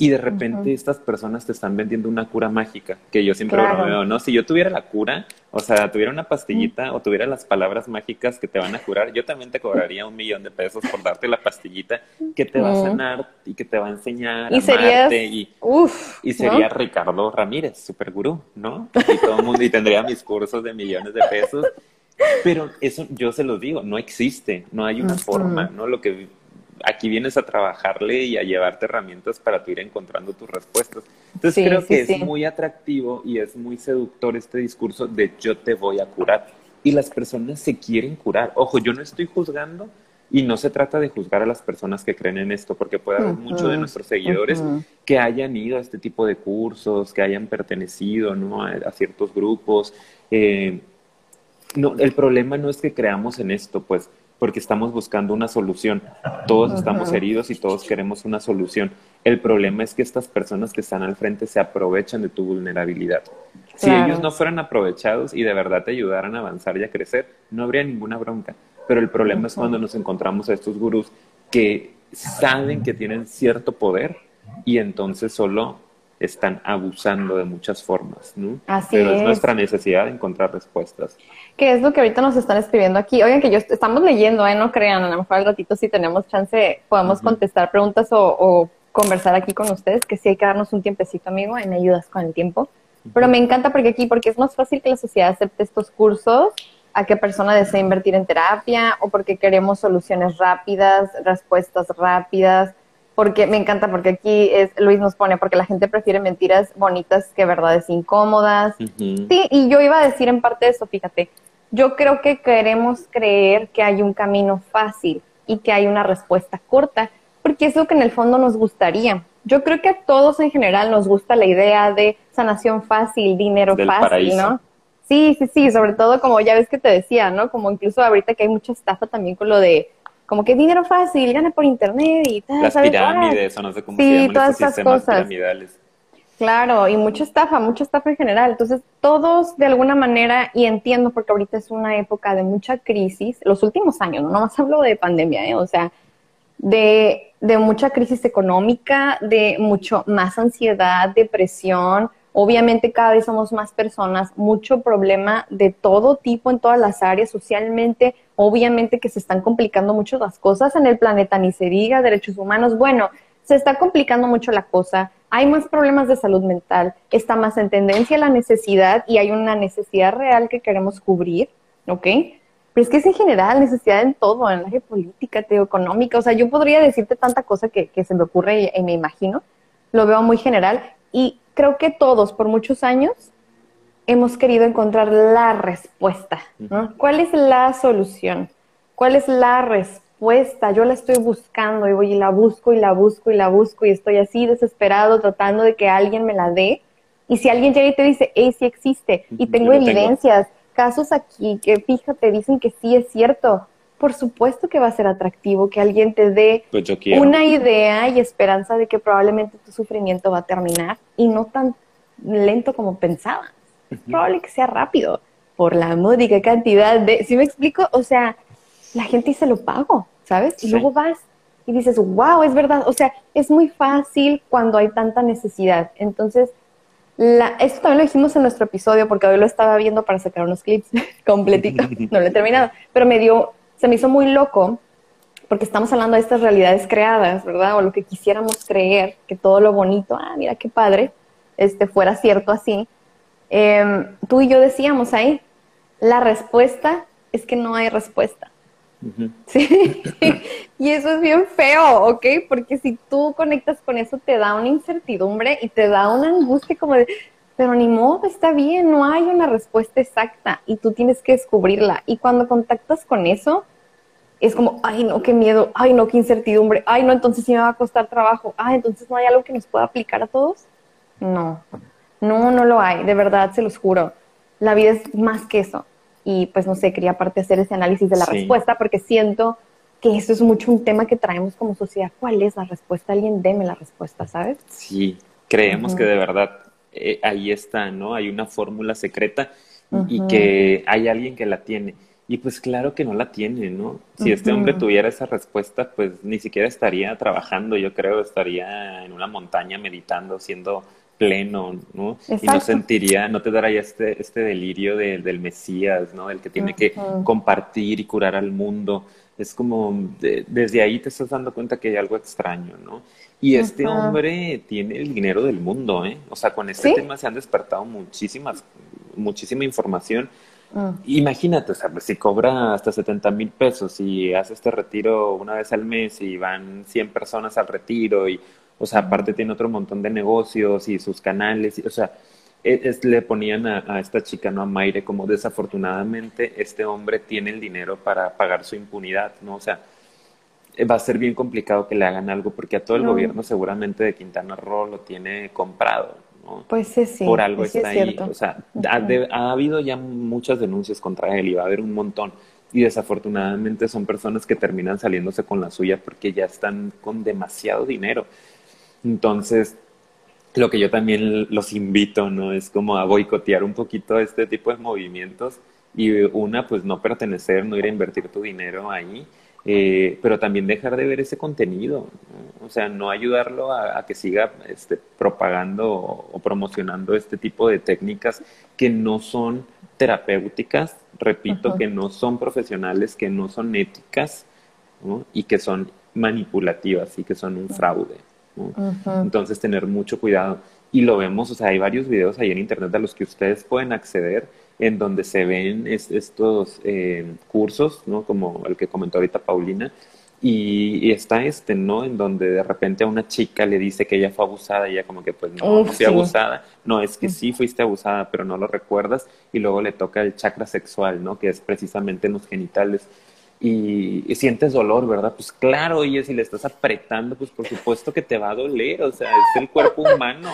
y de repente estas personas te están vendiendo una cura mágica, que yo siempre veo, ¿no? Si yo tuviera la cura, o sea, tuviera una pastillita o tuviera las palabras mágicas que te van a curar, yo también te cobraría un millón de pesos por darte la pastillita que te va a sanar y que te va a enseñar y a amarte. Y, uf, y sería Ricardo Ramírez, super gurú, ¿no? Y todo el mundo, y tendría mis cursos de millones de pesos. Pero eso yo se lo digo, no existe, no hay una forma, ¿no? Lo que aquí vienes a trabajarle y a llevarte herramientas para tu ir encontrando tus respuestas. Entonces creo que es muy atractivo y es muy seductor este discurso de yo te voy a curar. Y las personas se quieren curar. Ojo, yo no estoy juzgando y no se trata de juzgar a las personas que creen en esto, porque puede haber muchos de nuestros seguidores que hayan ido a este tipo de cursos, que hayan pertenecido ¿no? a, ciertos grupos. Eh, no, el problema no es que creamos en esto, pues porque estamos buscando una solución. Todos estamos heridos y todos queremos una solución. El problema es que estas personas que están al frente se aprovechan de tu vulnerabilidad. Si ellos no fueran aprovechados y de verdad te ayudaran a avanzar y a crecer, no habría ninguna bronca. Pero el problema es cuando nos encontramos a estos gurús que saben que tienen cierto poder y entonces solo están abusando de muchas formas, ¿no? Así Pero es. nuestra necesidad de encontrar respuestas. ¿Qué es lo que ahorita nos están escribiendo aquí? Oigan, que yo estamos leyendo, ¿eh? No crean, a lo mejor al ratito si tenemos chance podemos contestar preguntas o, conversar aquí con ustedes, que sí hay que darnos un tiempecito, amigo, y me ayudas con el tiempo. Pero me encanta porque aquí, porque es más fácil que la sociedad acepte estos cursos a qué persona desea invertir en terapia o porque queremos soluciones rápidas, respuestas rápidas porque me encanta, porque aquí es, Luis nos pone, porque la gente prefiere mentiras bonitas que verdades incómodas. Sí, y yo iba a decir en parte de eso, fíjate, yo creo que queremos creer que hay un camino fácil y que hay una respuesta corta, porque es lo que en el fondo nos gustaría. Yo creo que a todos en general nos gusta la idea de sanación fácil, dinero fácil, ¿no? Sí, sí, sí, sobre todo como ya ves que te decía, ¿no? Como incluso ahorita que hay mucha estafa también con lo de como que dinero fácil, gana por internet y tal. Las pirámides, o no sé cómo se llaman todas sistemas cosas. piramidales. Claro, y mucha estafa, mucha estafa en general. Entonces, todos de alguna manera, y entiendo porque ahorita es una época de mucha crisis, los últimos años, no más hablo de pandemia, ¿eh? o sea, de, de mucha crisis económica, de mucho más ansiedad, depresión, Obviamente cada vez somos más personas, mucho problema de todo tipo en todas las áreas socialmente, obviamente que se están complicando mucho las cosas en el planeta, ni se diga derechos humanos. Bueno, se está complicando mucho la cosa, hay más problemas de salud mental, está más en tendencia la necesidad y hay una necesidad real que queremos cubrir, ¿ok? Pero es que es en general necesidad en todo, en la política, económica, o sea, yo podría decirte tanta cosa que, que se me ocurre y me imagino, lo veo muy general y creo que todos por muchos años hemos querido encontrar la respuesta. ¿no? ¿Cuál es la solución? ¿Cuál es la respuesta? Yo la estoy buscando y voy y la busco y la busco y la busco y estoy así desesperado tratando de que alguien me la dé. Y si alguien llega y te dice, hey, sí existe, y tengo evidencias, casos aquí que fíjate, dicen que sí es cierto, por supuesto que va a ser atractivo que alguien te dé pues una idea y esperanza de que probablemente tu sufrimiento va a terminar y no tan lento como pensaba. Probable que sea rápido por la módica cantidad de, ¿sí me explico? O sea, la gente dice lo pago, ¿sabes? Y luego vas y dices, wow, es verdad. O sea, es muy fácil cuando hay tanta necesidad. Entonces, la, esto también lo dijimos en nuestro episodio porque hoy lo estaba viendo para sacar unos clips completitos, no lo he terminado, pero me dio se me hizo muy loco porque estamos hablando de estas realidades creadas, ¿verdad? O lo que quisiéramos creer, que todo lo bonito, ah, mira qué padre, este, fuera cierto así. Em, tú y yo decíamos ahí, la respuesta es que no hay respuesta. Sí, y eso es bien feo, ¿ok? Porque si tú conectas con eso, te da una incertidumbre y te da una angustia como de, pero ni modo, está bien, no hay una respuesta exacta y tú tienes que descubrirla. Y cuando contactas con eso, es como, ay, no, qué miedo, ay, no, qué incertidumbre, ay, no, entonces sí me va a costar trabajo, ay, entonces no hay algo que nos pueda aplicar a todos. No, no, no lo hay, de verdad, se los juro. La vida es más que eso. Y pues no sé, quería aparte hacer ese análisis de la respuesta porque siento que eso es mucho un tema que traemos como sociedad. ¿Cuál es la respuesta? Alguien deme la respuesta, ¿sabes? Sí, creemos que de verdad eh, ahí está, ¿no? Hay una fórmula secreta y que hay alguien que la tiene. Y pues claro que no la tiene, ¿no? Si este hombre tuviera esa respuesta, pues ni siquiera estaría trabajando, yo creo, estaría en una montaña meditando, siendo pleno, ¿no? Y no sentiría, no te daría este, este delirio del Mesías, ¿no? El que tiene que compartir y curar al mundo. Es como, desde ahí te estás dando cuenta que hay algo extraño, ¿no? Y este hombre tiene el dinero del mundo, ¿eh? O sea, con este tema se han despertado muchísimas, muchísima información Mm. Imagínate, o sea, pues, si cobra hasta 70 mil pesos y hace este retiro una vez al mes y van 100 personas al retiro y, o sea, aparte tiene otro montón de negocios y sus canales, y, o sea, e, le ponían a, esta chica, ¿no? A Maire, como desafortunadamente este hombre tiene el dinero para pagar su impunidad, ¿no? O sea, va a ser bien complicado que le hagan algo porque a todo el gobierno seguramente de Quintana Roo lo tiene comprado, pues sí, sí. Por algo está ahí. O sea, ha, habido ya muchas denuncias contra él y va a haber un montón. Y desafortunadamente son personas que terminan saliéndose con la suya porque ya están con demasiado dinero. Entonces, lo que yo también los invito, ¿no? Es como a boicotear un poquito este tipo de movimientos y una, pues no pertenecer, no ir a invertir tu dinero ahí eh, pero también dejar de ver ese contenido, o sea, no ayudarlo a, que siga este, propagando o, promocionando este tipo de técnicas que no son terapéuticas, repito, que no son profesionales, que no son éticas y que son manipulativas y que son un fraude. Entonces, tener mucho cuidado. Y lo vemos, o sea, hay varios videos ahí en internet a los que ustedes pueden acceder en donde se ven estos eh, cursos, ¿no? Como el que comentó ahorita Paulina, y, está este, ¿no? En donde de repente a una chica le dice que ella fue abusada y ella como que pues no, no fui abusada, no, es que sí fuiste abusada, pero no lo recuerdas, y luego le toca el chakra sexual, ¿no? Que es precisamente en los genitales. Y, sientes dolor, ¿verdad? Pues claro, oye, si le estás apretando, pues por supuesto que te va a doler, o sea, es el cuerpo humano.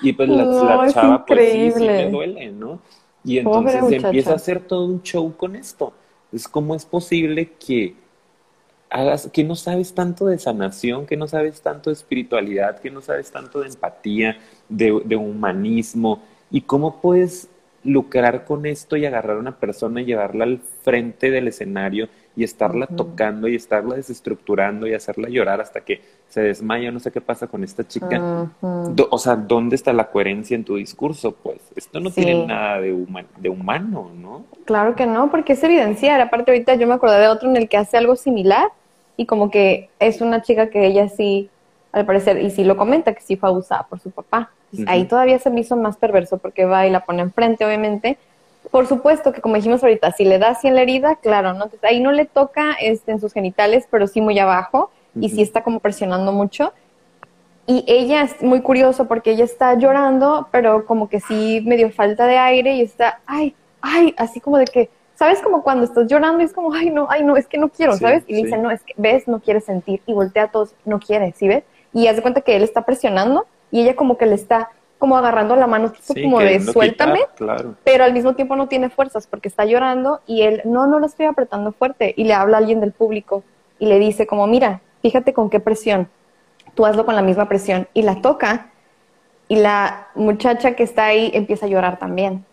Y pues la, chava, pues sí, sí me duele, ¿no? Y entonces empieza a hacer todo un show con esto. Es cómo es posible que hagas, que no sabes tanto de sanación, que no sabes tanto de espiritualidad, que no sabes tanto de empatía, de, de humanismo, y cómo puedes lucrar con esto y agarrar a una persona y llevarla al frente del escenario y estarla tocando y estarla desestructurando y hacerla llorar hasta que se desmaya, no sé qué pasa con esta chica. o sea, ¿dónde está la coherencia en tu discurso? Pues esto no tiene nada de, de humano, ¿no? Claro que no, porque es evidenciar. Aparte, ahorita yo me acordé de otro en el que hace algo similar y como que es una chica que ella sí, al parecer, y sí lo comenta, que sí fue abusada por su papá. Ahí todavía se me hizo más perverso porque va y la pone enfrente, obviamente, por supuesto que como dijimos ahorita, si le da así en la herida, claro, ¿no? Entonces, ahí no le toca este, en sus genitales, pero sí muy abajo, y sí está como presionando mucho. Y ella es muy curioso porque ella está llorando, pero como que sí medio falta de aire y está, ay, ay, así como de que, ¿sabes? Como cuando estás llorando y es como, ay, no, ay, no, es que no quiero, ¿sabes? Y dice, no, es que, ves, no quiere sentir. Y voltea a todos, no quiere, ¿sí ves? Y hace cuenta que él está presionando y ella como que le está como agarrando la mano, como de suéltame, pero al mismo tiempo no tiene fuerzas porque está llorando y él, no, no lo estoy apretando fuerte y le habla a alguien del público y le dice como, mira, fíjate con qué presión, tú hazlo con la misma presión y la toca y la muchacha que está ahí empieza a llorar también.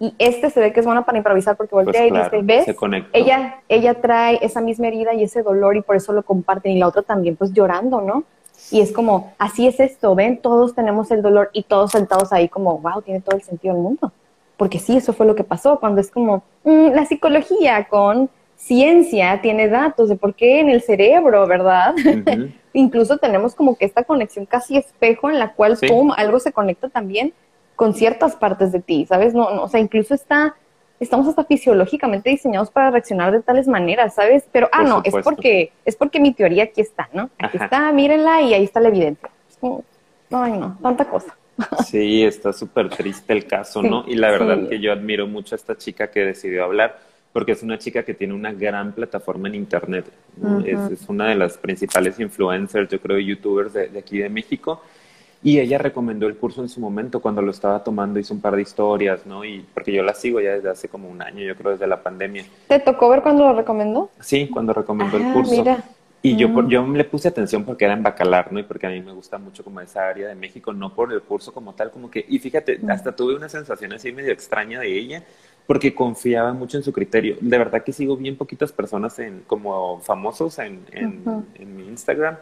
Y este se ve que es buena para improvisar porque voltea y dice, ¿ves? Ella, ella trae esa misma herida y ese dolor y por eso lo comparten y la otra también pues llorando, ¿no? Y es como, así es esto, ven, todos tenemos el dolor y todos sentados ahí como, wow, tiene todo el sentido del mundo. Porque sí, eso fue lo que pasó, cuando es como, mm, la psicología con ciencia tiene datos de por qué en el cerebro, ¿verdad? Incluso tenemos como que esta conexión casi espejo en la cual, pum, algo se conecta también con ciertas partes de ti, ¿sabes? No, no, o sea, incluso está estamos hasta fisiológicamente diseñados para reaccionar de tales maneras, ¿sabes? Pero, ah, no, es porque, es porque mi teoría aquí está, ¿no? Aquí está, mírenla y ahí está la evidencia. Ay, no, tanta cosa. Sí, está súper triste el caso, ¿no? Y la verdad que yo admiro mucho a esta chica que decidió hablar, porque es una chica que tiene una gran plataforma en Internet, es, una de las principales influencers, yo creo, youtubers de, de aquí de México. Y ella recomendó el curso en su momento cuando lo estaba tomando, hizo un par de historias, ¿no? Y porque yo la sigo ya desde hace como un año, yo creo desde la pandemia. ¿Te tocó ver cuando lo recomendó? Sí, cuando recomendó el ah, curso. Y yo, mm. yo le puse atención porque era en Bacalar, ¿no? Y porque a mí me gusta mucho como esa área de México, no por el curso como tal, como que, y fíjate, mm. hasta tuve una sensación así medio extraña de ella, porque confiaba mucho en su criterio. De verdad que sigo bien poquitas personas en, como famosos en, en, en mi Instagram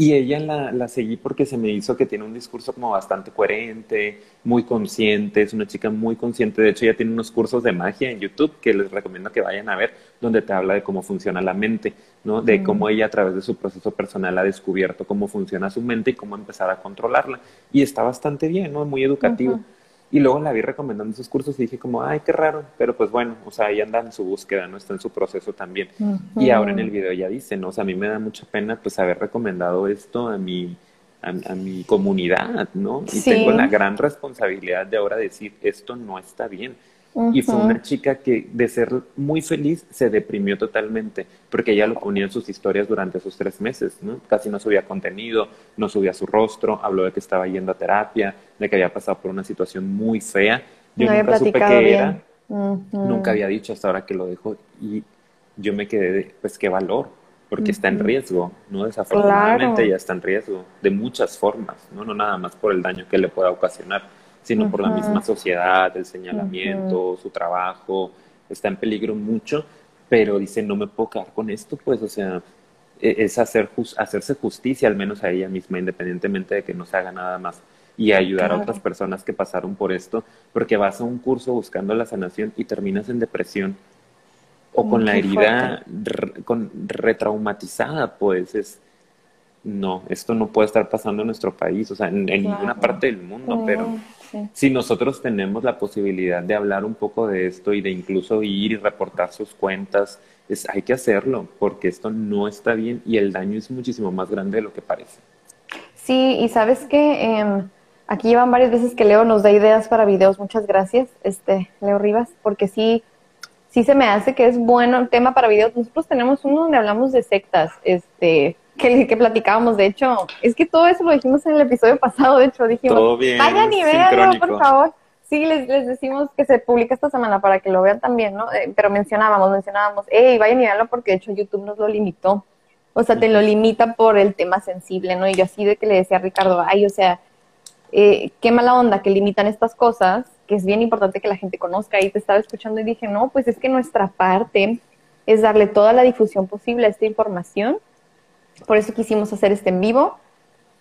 y ella la, la, seguí porque se me hizo que tiene un discurso como bastante coherente, muy consciente, es una chica muy consciente. De hecho, ella tiene unos cursos de magia en YouTube que les recomiendo que vayan a ver, donde te habla de cómo funciona la mente, ¿no? De cómo ella a través de su proceso personal ha descubierto cómo funciona su mente y cómo empezar a controlarla. Y está bastante bien, ¿no? Muy educativo. Y luego la vi recomendando esos cursos y dije como, ay, qué raro, pero pues bueno, o sea, ella anda en su búsqueda, ¿no? Está en su proceso también. Y ahora en el video ya dice, ¿no? O sea, a mí me da mucha pena pues haber recomendado esto a mi, a, mi comunidad, ¿no? Y tengo la gran responsabilidad de ahora decir, esto no está bien. Y fue una chica que de ser muy feliz se deprimió totalmente, porque ella lo ponía en sus historias durante esos tres meses, ¿no? Casi no subía contenido, no subía su rostro, habló de que estaba yendo a terapia, de que había pasado por una situación muy fea. Yo nunca supe qué era, nunca había dicho hasta ahora que lo dejó y yo me quedé de, pues qué valor, porque está en riesgo, ¿no? Desafortunadamente ya está en riesgo, de muchas formas, ¿no? No nada más por el daño que le pueda ocasionar sino por la misma sociedad, el señalamiento, su trabajo, está en peligro mucho, pero dice, no me puedo quedar con esto, pues, o sea, e-, es hacer hacerse justicia al menos a ella misma, independientemente de que no se haga nada más, y ayudar a otras personas que pasaron por esto, porque vas a un curso buscando la sanación y terminas en depresión o con la herida con, retraumatizada, pues es no, esto no puede estar pasando en nuestro país, o sea, en, ninguna parte del mundo, pero si nosotros tenemos la posibilidad de hablar un poco de esto y de incluso ir y reportar sus cuentas, es, hay que hacerlo, porque esto no está bien y el daño es muchísimo más grande de lo que parece. Sí, y sabes que em, aquí llevan varias veces que Leo nos da ideas para videos, muchas gracias, este, Leo Rivas, porque sí, sí se me hace que es bueno el tema para videos. Nosotros tenemos uno donde hablamos de sectas, este, que, que platicábamos, de hecho, es que todo eso lo dijimos en el episodio pasado, de hecho, dijimos, vayan y véanlo, por favor. Sí, les, les decimos que se publica esta semana para que lo vean también, ¿no? Eh, pero mencionábamos, mencionábamos, hey, vayan y véanlo porque de hecho YouTube nos lo limitó. O sea, te lo limita por el tema sensible, ¿no? Y yo así de que le decía a Ricardo, ay, o sea, eh, qué mala onda que limitan estas cosas, que es bien importante que la gente conozca. Y te estaba escuchando y dije, no, pues es que nuestra parte es darle toda la difusión posible a esta información por eso quisimos hacer este en vivo.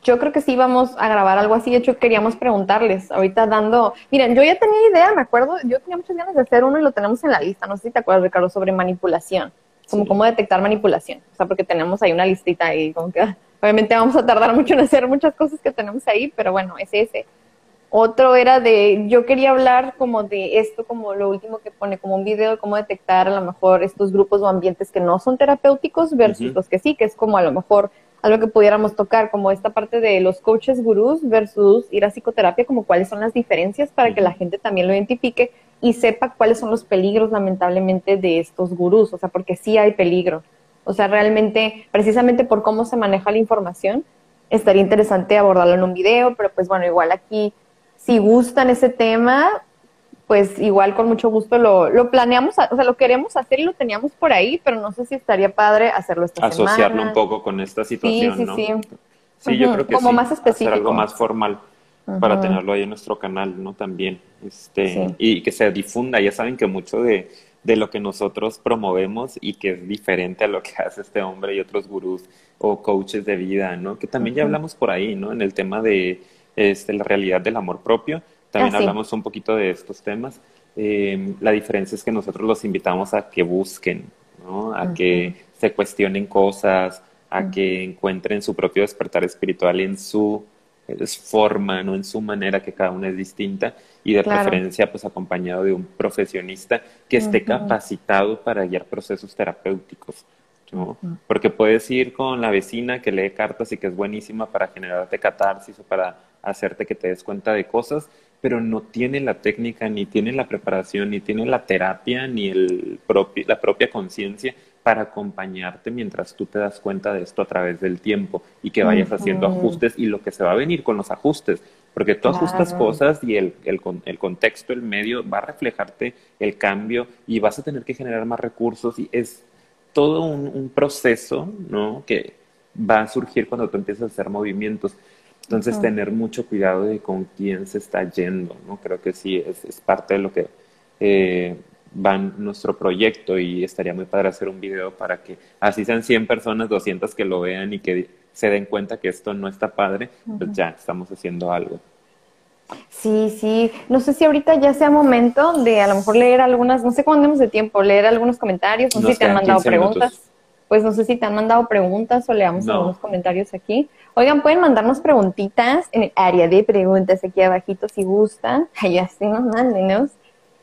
Yo creo que sí vamos a grabar algo así. De hecho, queríamos preguntarles, ahorita dando... Miren, yo ya tenía idea, me acuerdo, yo tenía muchas ganas de hacer uno y lo tenemos en la lista. No sé si te acuerdas, Ricardo, sobre manipulación. Como cómo detectar manipulación. O sea, porque tenemos ahí una listita ahí, como que obviamente vamos a tardar mucho en hacer muchas cosas que tenemos ahí, pero bueno, es ese. Otro era de, yo quería hablar como de esto, como lo último que pone, como un video de cómo detectar a lo mejor estos grupos o ambientes que no son terapéuticos versus los que sí, que es como a lo mejor algo que pudiéramos tocar, como esta parte de los coaches gurús versus ir a psicoterapia, como cuáles son las diferencias para que la gente también lo identifique y sepa cuáles son los peligros lamentablemente de estos gurús, o sea, porque sí hay peligro. O sea, realmente, precisamente por cómo se maneja la información, estaría interesante abordarlo en un video, pero pues bueno, igual aquí si gustan ese tema, pues igual con mucho gusto lo, lo planeamos, o sea, lo queremos hacer y lo teníamos por ahí, pero no sé si estaría padre hacerlo esta Asociarlo un poco con esta situación, sí, ¿no? Sí, sí. yo creo que Como sí, más específico. Hacer algo más formal para tenerlo ahí en nuestro canal, ¿no? También, este, y que se difunda. Ya saben que mucho de, de lo que nosotros promovemos y que es diferente a lo que hace este hombre y otros gurús o coaches de vida, ¿no? Que también ya hablamos por ahí, ¿no? En el tema de este, la realidad del amor propio. También ah, hablamos un poquito de estos temas. Eh, la diferencia es que nosotros los invitamos a que busquen, ¿no? a que se cuestionen cosas, a que encuentren su propio despertar espiritual en su forma, ¿no? en su manera, que cada una es distinta, y de preferencia pues acompañado de un profesionista que esté capacitado para guiar procesos terapéuticos. ¿no? Porque puedes ir con la vecina que lee cartas y que es buenísima para generarte catarsis o para hacerte que te des cuenta de cosas, pero no tiene la técnica, ni tiene la preparación, ni tiene la terapia, ni el la propia conciencia para acompañarte mientras tú te das cuenta de esto a través del tiempo y que vayas haciendo ajustes y lo que se va a venir con los ajustes, porque tú ajustas cosas y el, el, el contexto, el medio va a reflejarte el cambio y vas a tener que generar más recursos y es todo un, un proceso, ¿no? Que va a surgir cuando tú empiezas a hacer movimientos. Entonces, tener mucho cuidado de con quién se está yendo, ¿no? Creo que sí, es, es parte de lo que eh, va en nuestro proyecto y estaría muy padre hacer un video para que así sean 100 personas, 200 que lo vean y que se den cuenta que esto no está padre, pues ya estamos haciendo algo. Sí, sí. No sé si ahorita ya sea momento de a lo mejor leer algunas, no sé cuándo tenemos de tiempo, leer algunos comentarios, no sé si te han mandado preguntas. Pues no sé si te han mandado preguntas o leamos algunos comentarios aquí. Oigan, pueden mandarnos preguntitas en el área de preguntas aquí abajito si gustan. Ay, así nos mándenos.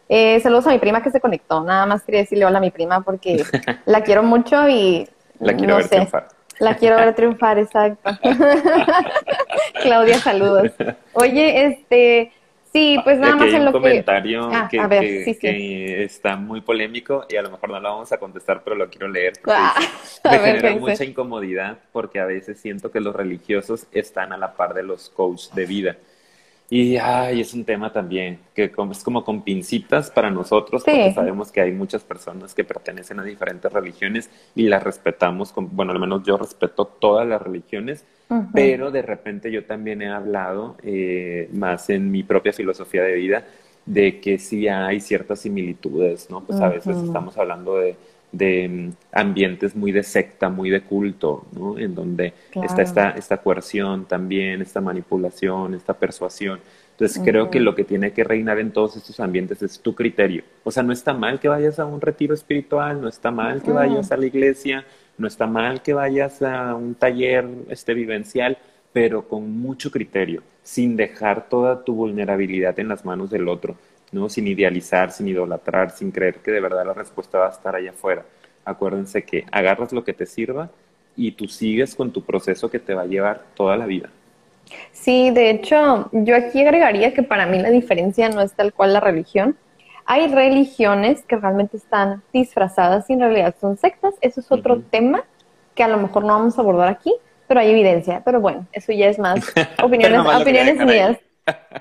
Eh, saludos a mi prima que se conectó. Nada más quería decirle hola a mi prima porque la quiero mucho y la quiero ver triunfar. La quiero ver triunfar, exacto. Claudia, saludos. Oye, este, sí, pues nada más en lo comentario que... Ah, sí, que está muy polémico y a lo mejor no lo vamos a contestar, pero lo quiero leer. Ah, me genera mucha incomodidad porque a veces siento que los religiosos están a la par de los coaches de vida. Y ay, es un tema también que es como con pincitas para nosotros, porque sabemos que hay muchas personas que pertenecen a diferentes religiones y las respetamos, bueno, al menos yo respeto todas las religiones, pero de repente yo también he hablado eh, más en mi propia filosofía de vida de que sí hay ciertas similitudes, ¿no? Pues a veces estamos hablando de de mm, ambientes muy de secta, muy de culto, ¿no? En donde está esta, esta coerción también, esta manipulación, esta persuasión. Entonces creo que lo que tiene que reinar en todos estos ambientes es tu criterio. O sea, no está mal que vayas a un retiro espiritual, no está mal que vayas a la iglesia, no está mal que vayas a un taller este, vivencial, pero con mucho criterio, sin dejar toda tu vulnerabilidad en las manos del otro. ¿No? Sin idealizar, sin idolatrar, sin creer que de verdad la respuesta va a estar allá afuera. Acuérdense que agarras lo que te sirva y tú sigues con tu proceso que te va a llevar toda la vida. Sí, de hecho, yo aquí agregaría que para mí la diferencia no es tal cual la religión. Hay religiones que realmente están disfrazadas y en realidad son sectas. Eso es otro tema que a lo mejor no vamos a abordar aquí, pero hay evidencia. Pero bueno, eso ya es más opiniones, opiniones mías.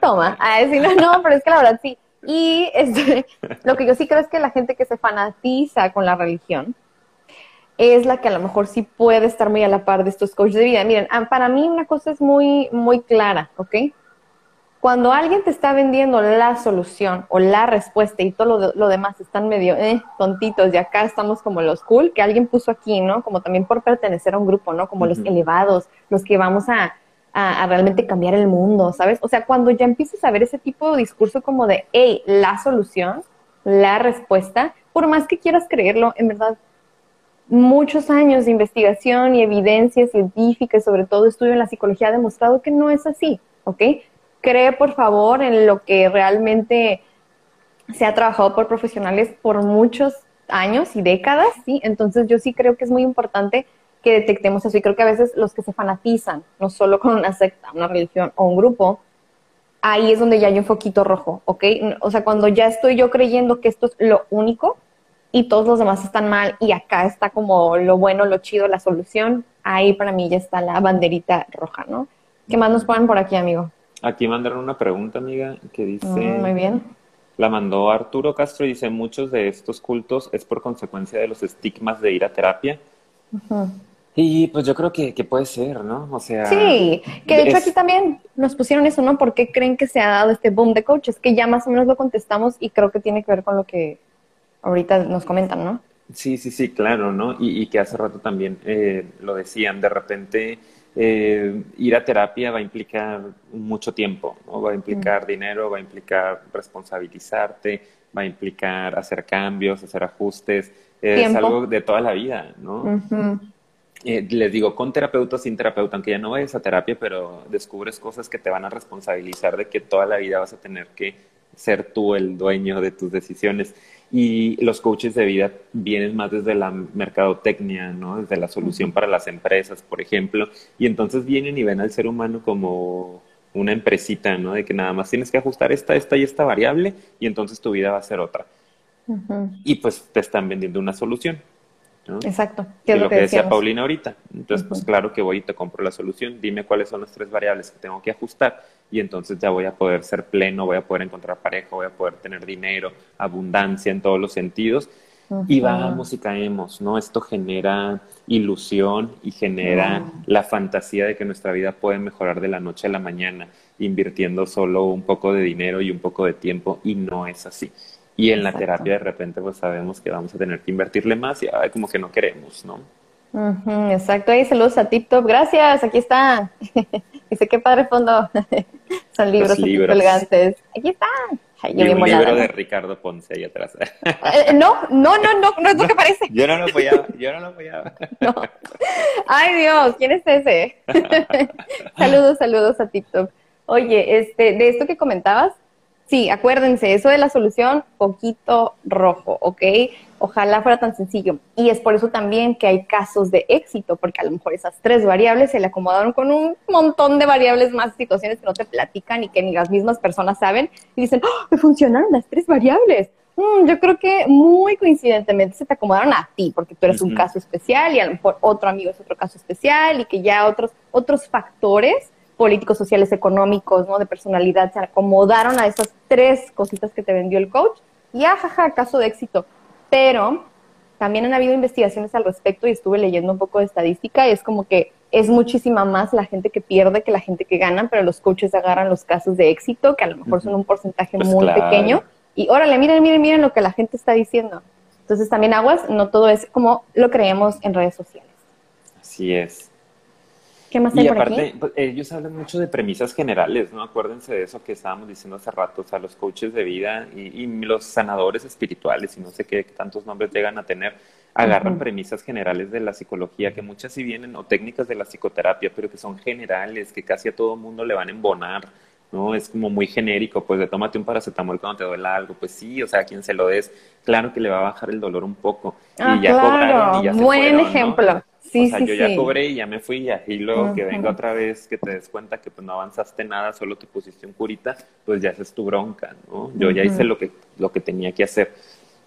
Toma, a decir, no, no, pero es que la verdad sí, y este, lo que yo sí creo es que la gente que se fanatiza con la religión es la que a lo mejor sí puede estar muy a la par de estos coaches de vida. Miren, ah, para mí una cosa es muy, muy clara, ¿ok? Cuando alguien te está vendiendo la solución o la respuesta y todo lo, lo demás están medio eh, tontitos y acá estamos como los cool que alguien puso aquí, ¿no? Como también por pertenecer a un grupo, ¿no? Como los elevados, los que vamos a, a, realmente cambiar el mundo, ¿sabes? O sea, cuando ya empiezas a ver ese tipo de discurso como de, hey, la solución, la respuesta, por más que quieras creerlo, en verdad, muchos años de investigación y evidencia científica y sobre todo estudio en la psicología ha demostrado que no es así, ¿ok? Cree, por favor, en lo que realmente se ha trabajado por profesionales por muchos años y décadas, ¿sí? Entonces yo sí creo que es muy importante que detectemos eso. Y creo que a veces los que se fanatizan, no solo con una secta, una religión o un grupo, ahí es donde ya hay un foquito rojo, ¿ok? O sea, cuando ya estoy yo creyendo que esto es lo único y todos los demás están mal y acá está como lo bueno, lo chido, la solución, ahí para mí ya está la banderita roja, ¿no? ¿Qué más nos ponen por aquí, amigo? Aquí mandaron una pregunta, amiga, que dice... Mm, muy bien. La mandó Arturo Castro y dice, muchos de estos cultos es por consecuencia de los estigmas de ir a terapia. Y pues yo creo que, puede ser, ¿no? O sea. Sí, que de hecho aquí también nos pusieron eso, ¿no? ¿Por qué creen que se ha dado este boom de coaches? Que ya más o menos lo contestamos y creo que tiene que ver con lo que ahorita nos comentan, ¿no? Sí, sí, sí, claro, ¿no? Y, que hace rato también eh, lo decían, de repente eh, ir a terapia va a implicar mucho tiempo, ¿no? Va a implicar dinero, va a implicar responsabilizarte, va a implicar hacer cambios, hacer ajustes. Es algo de toda la vida, ¿no? Eh, les digo, con terapeuta o sin terapeuta, aunque ya no vayas a terapia, pero descubres cosas que te van a responsabilizar de que toda la vida vas a tener que ser tú el dueño de tus decisiones. Y los coaches de vida vienen más desde la mercadotecnia, ¿no? Desde la solución para las empresas, por ejemplo. Y entonces vienen y ven al ser humano como una empresita, ¿no? De que nada más tienes que ajustar esta, esta y esta variable y entonces tu vida va a ser otra. Y pues te están vendiendo una solución. Exacto. ¿Qué lo, que, decía Paulina ahorita. Entonces, pues claro que voy y te compro la solución, dime cuáles son las tres variables que tengo que ajustar y entonces ya voy a poder ser pleno, voy a poder encontrar pareja, voy a poder tener dinero, abundancia en todos los sentidos. Y vamos y caemos, ¿no? Esto genera ilusión y genera la fantasía de que nuestra vida puede mejorar de la noche a la mañana, invirtiendo solo un poco de dinero y un poco de tiempo, y no es así. Y en la terapia de repente pues sabemos que vamos a tener que invertirle más y como que no queremos, ¿no? exacto, ahí saludos a TikTok, gracias, aquí está. Dice, qué padre fondo. Son libros, elegantes. Aquí están. Ay, yo y un libro de Ricardo Ponce ahí atrás. Eh, no, no, no, no, no es lo que parece. Yo no lo apoyaba, yo no lo apoyaba. No. Ay, Dios, ¿quién es ese? saludos, saludos a TikTok. Oye, este, de esto que comentabas, Sí, acuérdense, eso de la solución, poquito rojo, ¿ok? Ojalá fuera tan sencillo. Y es por eso también que hay casos de éxito, porque a lo mejor esas tres variables se le acomodaron con un montón de variables más, situaciones que no te platican y que ni las mismas personas saben, y dicen, ¡Oh, me funcionaron las tres variables. Mm, yo creo que muy coincidentemente se te acomodaron a ti, porque tú eres un caso especial y a lo mejor otro amigo es otro caso especial y que ya otros, otros factores políticos, sociales, económicos, ¿no? De personalidad, se acomodaron a esas tres cositas que te vendió el coach y ajaja, caso de éxito. Pero también han habido investigaciones al respecto y estuve leyendo un poco de estadística y es como que es muchísima más la gente que pierde que la gente que gana, pero los coaches agarran los casos de éxito, que a lo mejor son un porcentaje pues muy pequeño, y órale, miren, miren, miren lo que la gente está diciendo. Entonces también aguas, no todo es como lo creemos en redes sociales. Así es. ¿Qué más y aparte, pues, ellos hablan mucho de premisas generales, ¿no? Acuérdense de eso que estábamos diciendo hace rato, o sea, los coaches de vida y, los sanadores espirituales y no sé qué tantos nombres llegan a tener, agarran premisas generales de la psicología, que muchas sí vienen, o técnicas de la psicoterapia, pero que son generales, que casi a todo mundo le van a embonar, ¿no? Es como muy genérico, pues de tómate un paracetamol cuando te duele algo, pues sí, o sea, a quien se lo des, claro que le va a bajar el dolor un poco. Ah, y ya claro. y ya Buen ejemplo o sea, yo ya cobré y ya me fui y luego que venga otra vez que te des cuenta que pues no avanzaste nada, solo te pusiste un curita, pues ya es tu bronca, ¿no? Yo ya hice lo que, lo que tenía que hacer.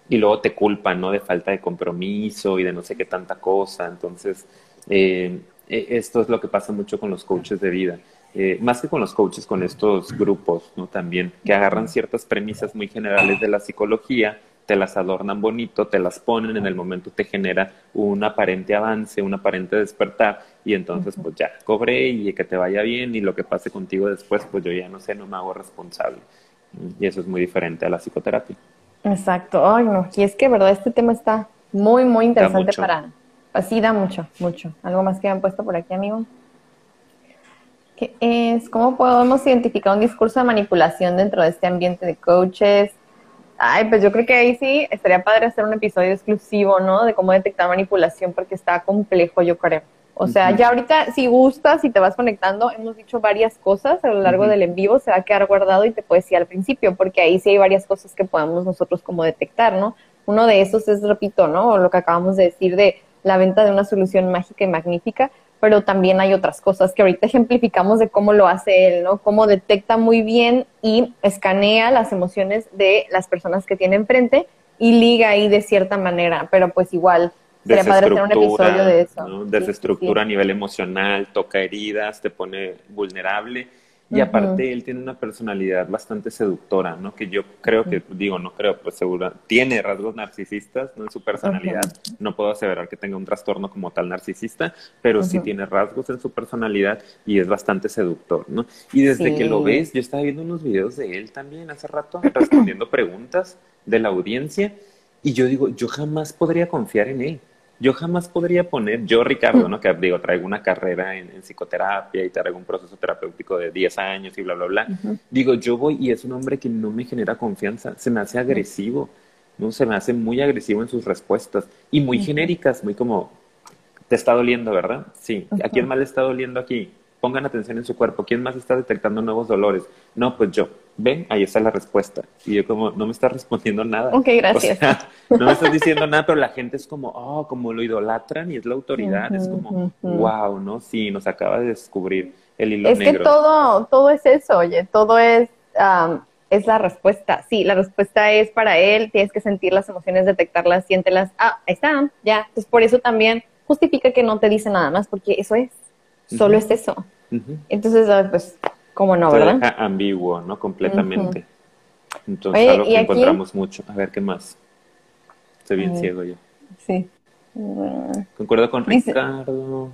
Y luego te culpan, ¿no? De falta de compromiso y de no sé qué tanta cosa. Entonces, eh, e, esto es lo que pasa mucho con los coaches de vida. Eh, más que con los coaches, con estos grupos, ¿no? También, que agarran ciertas premisas muy generales de la psicología te las adornan bonito, te las ponen, en el momento te genera un aparente avance, un aparente despertar y entonces pues ya, cobré y que te vaya bien y lo que pase contigo después pues yo ya no sé, no me hago responsable. Y eso es muy diferente a la psicoterapia. Exacto, ay no, y es que verdad este tema está muy, muy interesante para... Así da mucho, mucho. ¿Algo más que han puesto por aquí, amigo? ¿Qué es? ¿Cómo podemos identificar un discurso de manipulación dentro de este ambiente de coaches? Ay, pues yo creo que ahí sí estaría padre hacer un episodio exclusivo, ¿no? De cómo detectar manipulación, porque está complejo, yo creo. O sea, ya ahorita, si gustas, si te vas conectando, hemos dicho varias cosas a lo largo del en vivo, se va a quedar guardado y te puedes decir al principio, porque ahí sí hay varias cosas que podemos nosotros como detectar, ¿no? Uno de esos es, repito, ¿no? Lo que acabamos de decir de la venta de una solución mágica y magnífica, pero también hay otras cosas que ahorita ejemplificamos de cómo lo hace él, ¿no? Cómo detecta muy bien y escanea las emociones de las personas que tiene enfrente y liga ahí de cierta manera, pero pues igual sería padre hacer un episodio de eso. ¿no? Desestructura a nivel emocional, toca heridas, te pone vulnerable y aparte él tiene una personalidad bastante seductora, ¿no? Que yo creo que, digo, no creo, pues seguro, tiene rasgos narcisistas, ¿no? En su personalidad. No puedo aseverar que tenga un trastorno como tal narcisista, pero sí tiene rasgos en su personalidad y es bastante seductor, ¿no? Y desde que lo ves, yo estaba viendo unos videos de él también hace rato, respondiendo preguntas de la audiencia, y yo digo, yo jamás podría confiar en él yo jamás podría poner, yo Ricardo, ¿no? Que digo, traigo una carrera en, psicoterapia y traigo un proceso terapéutico de 10 años y bla, bla, bla. Digo, yo voy y es un hombre que no me genera confianza, se me hace agresivo, ¿no? Se me hace muy agresivo en sus respuestas y muy genéricas, muy como, te está doliendo, ¿verdad? Sí. ¿A quién más le está doliendo aquí? Pongan atención en su cuerpo. ¿Quién más está detectando nuevos dolores? No, pues yo. Ven, ahí está la respuesta. Y yo como, no me estás respondiendo nada. Ok, gracias. no me estás diciendo nada, pero la gente es como, oh, como lo idolatran y es la autoridad. es como, wow, ¿no? Sí, nos acaba de descubrir el hilo negro. Es que todo, todo es eso, oye, todo es es la respuesta. Sí, la respuesta es para él, tienes que sentir las emociones, detectarlas, siéntelas. Ah, ahí están, ya. Entonces, por eso también justifica que no te dice nada más, porque eso es, solo es eso. Entonces, ah, pues, ¿cómo no, verdad? Deja ambiguo, ¿no? Completamente. Entonces, algo que encontramos mucho. A ver, ¿qué más? Estoy bien ciego yo. Sí. Concuerdo con Ricardo.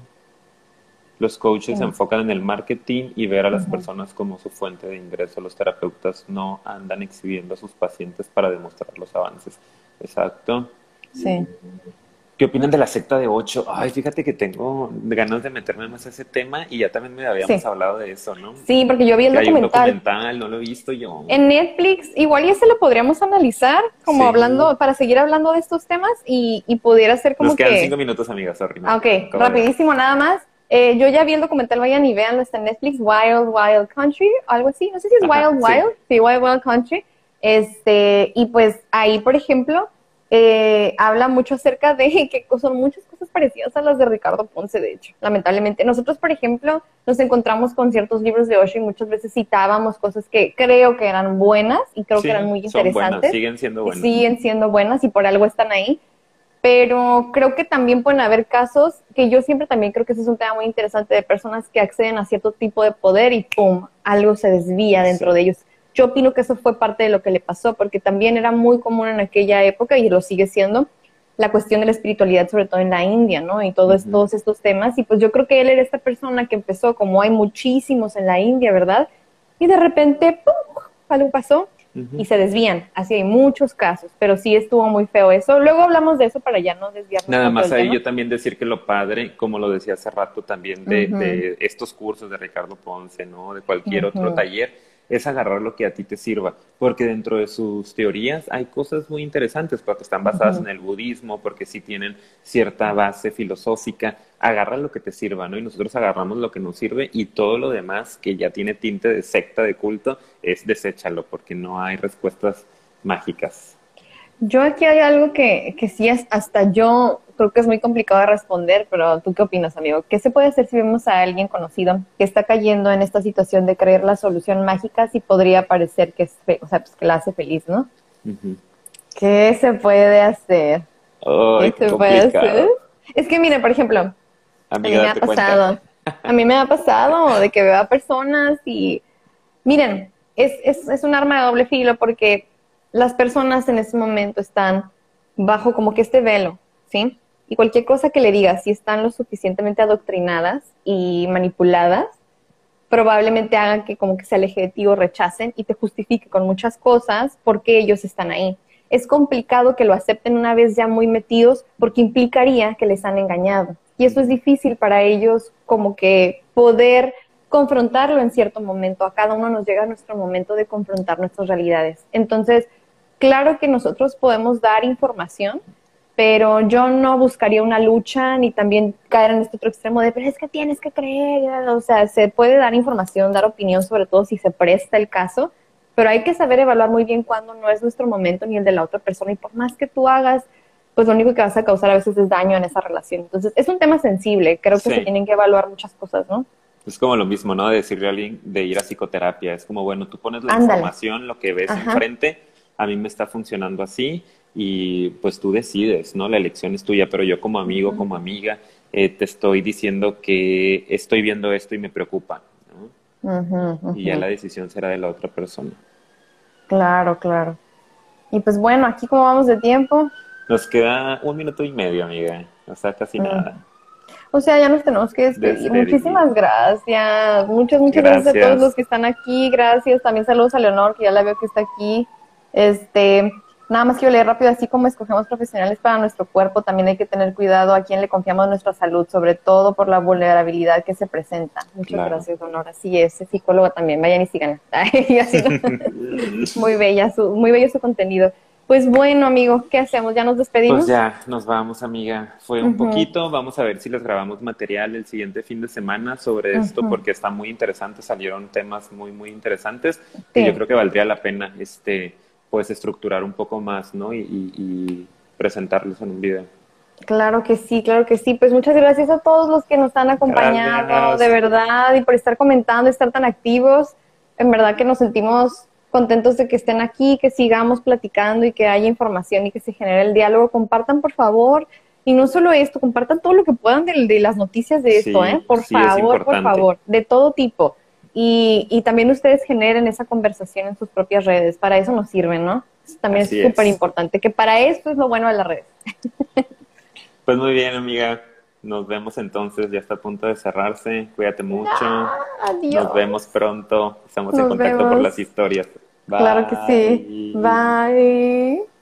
Los coaches se enfocan en el marketing y ver a las personas como su fuente de ingreso. Los terapeutas no andan exhibiendo a sus pacientes para demostrar los avances. Exacto. Sí. ¿Qué opinan de la secta de ocho? Ay, fíjate que tengo ganas de meterme más a ese tema y ya también me habíamos hablado de eso, ¿no? Sí, porque yo vi el documental. Hay un documental, no lo he visto yo. En Netflix, igual ya se lo podríamos analizar, como hablando, para seguir hablando de estos temas y, y pudiera ser como Nos quedan cinco minutos, amigas, sorry. Ok, rapidísimo nada más. Eh, yo ya vi el documental, vayan y vean, está en Netflix, Wild Wild Country, algo así, no sé si es Wild Wild, sí, Wild Wild Country. Este, y pues ahí, por ejemplo, eh, habla mucho acerca de que son muchas cosas parecidas a las de Ricardo Ponce, de hecho, lamentablemente. Nosotros, por ejemplo, nos encontramos con ciertos libros de Osho y muchas veces citábamos cosas que creo que eran buenas y creo que eran muy interesantes. siguen siendo buenas. Siguen siendo buenas y por algo están ahí. Pero creo que también pueden haber casos que yo siempre también creo que ese es un tema muy interesante de personas que acceden a cierto tipo de poder y ¡pum! algo se desvía dentro de ellos yo opino que eso fue parte de lo que le pasó, porque también era muy común en aquella época y lo sigue siendo la cuestión de la espiritualidad, sobre todo en la India, ¿no? Y todos, todos estos temas. Y pues yo creo que él era esta persona que empezó, como hay muchísimos en la India, ¿verdad? Y de repente, ¡pum! algo pasó y se desvían. Así hay muchos casos, pero sí estuvo muy feo eso. Luego hablamos de eso para ya no desviarnos. Nada más ahí yo también decir que lo padre, como lo decía hace rato también, de, estos cursos de Ricardo Ponce, ¿no? De cualquier otro taller es agarrar lo que a ti te sirva, porque dentro de sus teorías hay cosas muy interesantes, porque están basadas en el budismo, porque sí tienen cierta base filosófica, agarra lo que te sirva, ¿no? Y nosotros agarramos lo que nos sirve y todo lo demás que ya tiene tinte de secta, de culto, es deséchalo, porque no hay respuestas mágicas. Yo aquí hay algo que, que sí es, hasta yo creo que es muy complicado de responder, pero ¿tú qué opinas, amigo? ¿Qué se puede hacer si vemos a alguien conocido que está cayendo en esta situación de creer la solución mágica si podría parecer que es, o sea, pues que la hace feliz, ¿no? ¿Qué se puede hacer? ¿Qué se puede hacer? Es que, mire, por ejemplo, a mí me ha pasado, a mí me ha pasado de que veo a personas y, miren, es, es, es un arma de doble filo porque las personas en ese momento están bajo como que este velo, ¿sí? Y cualquier cosa que le digas, si están lo suficientemente adoctrinadas y manipuladas, probablemente hagan que como que se aleje de rechacen y te justifique con muchas cosas porque ellos están ahí. Es complicado que lo acepten una vez ya muy metidos porque implicaría que les han engañado. Y eso es difícil para ellos como que poder confrontarlo en cierto momento. A cada uno nos llega nuestro momento de confrontar nuestras realidades. Entonces, claro que nosotros podemos dar información, pero yo no buscaría una lucha ni también caer en este otro extremo de, pero es que tienes que creer, o sea, se puede dar información, dar opinión, sobre todo si se presta el caso, pero hay que saber evaluar muy bien cuándo no es nuestro momento ni el de la otra persona y por más que tú hagas, pues lo único que vas a causar a veces es daño en esa relación. Entonces, es un tema sensible, creo que se tienen que evaluar muchas cosas, ¿no? Es como lo mismo, ¿no? De decirle a alguien de ir a psicoterapia, es como, bueno, tú pones la información, lo que ves enfrente, a mí me está funcionando así, y pues tú decides, ¿no? La elección es tuya, pero yo como amigo, como amiga, eh, te estoy diciendo que estoy viendo esto y me preocupa, ¿no? Y ya la decisión será de la otra persona. Claro, claro. Y pues bueno, aquí como vamos de tiempo. Nos queda un minuto y medio, amiga. O sea, casi nada. O sea, ya nos tenemos que despedir. Muchísimas gracias. Muchas, muchas gracias. a todos los que están aquí. Gracias. También saludos a Leonor, que ya la veo que está aquí. Este, Nada más quiero leer rápido, así como escogemos profesionales para nuestro cuerpo, también hay que tener cuidado a quién le confiamos nuestra salud, sobre todo por la vulnerabilidad que se presenta. Muchas gracias, Honor. Así es, psicóloga también, vayan y sigan. muy bella, su, muy bello su contenido. Pues bueno, amigo, ¿qué hacemos? ¿Ya nos despedimos? Pues ya, nos vamos, amiga. Fue un poquito, vamos a ver si les grabamos material el siguiente fin de semana sobre esto, porque está muy interesante, salieron temas muy, muy interesantes, y yo creo que valdría la pena este puedes estructurar un poco más, ¿no? Y, presentarlos en un video. Claro que sí, claro que sí. Pues muchas gracias a todos los que nos han acompañado, de verdad, y por estar comentando, estar tan activos. En verdad que nos sentimos contentos de que estén aquí, que sigamos platicando y que haya información y que se genere el diálogo. Compartan, por favor. Y no solo esto, compartan todo lo que puedan de, las noticias de esto, ¿eh? Por favor, por favor, de todo tipo. Y, y, también ustedes generen esa conversación en sus propias redes. Para eso nos sirven, ¿no? Eso también es súper importante, que para esto es lo bueno de las redes. pues muy bien, amiga. Nos vemos entonces, ya está a punto de cerrarse. Cuídate mucho. adiós. Nos vemos pronto. Estamos en contacto por las historias. Claro que sí. Bye.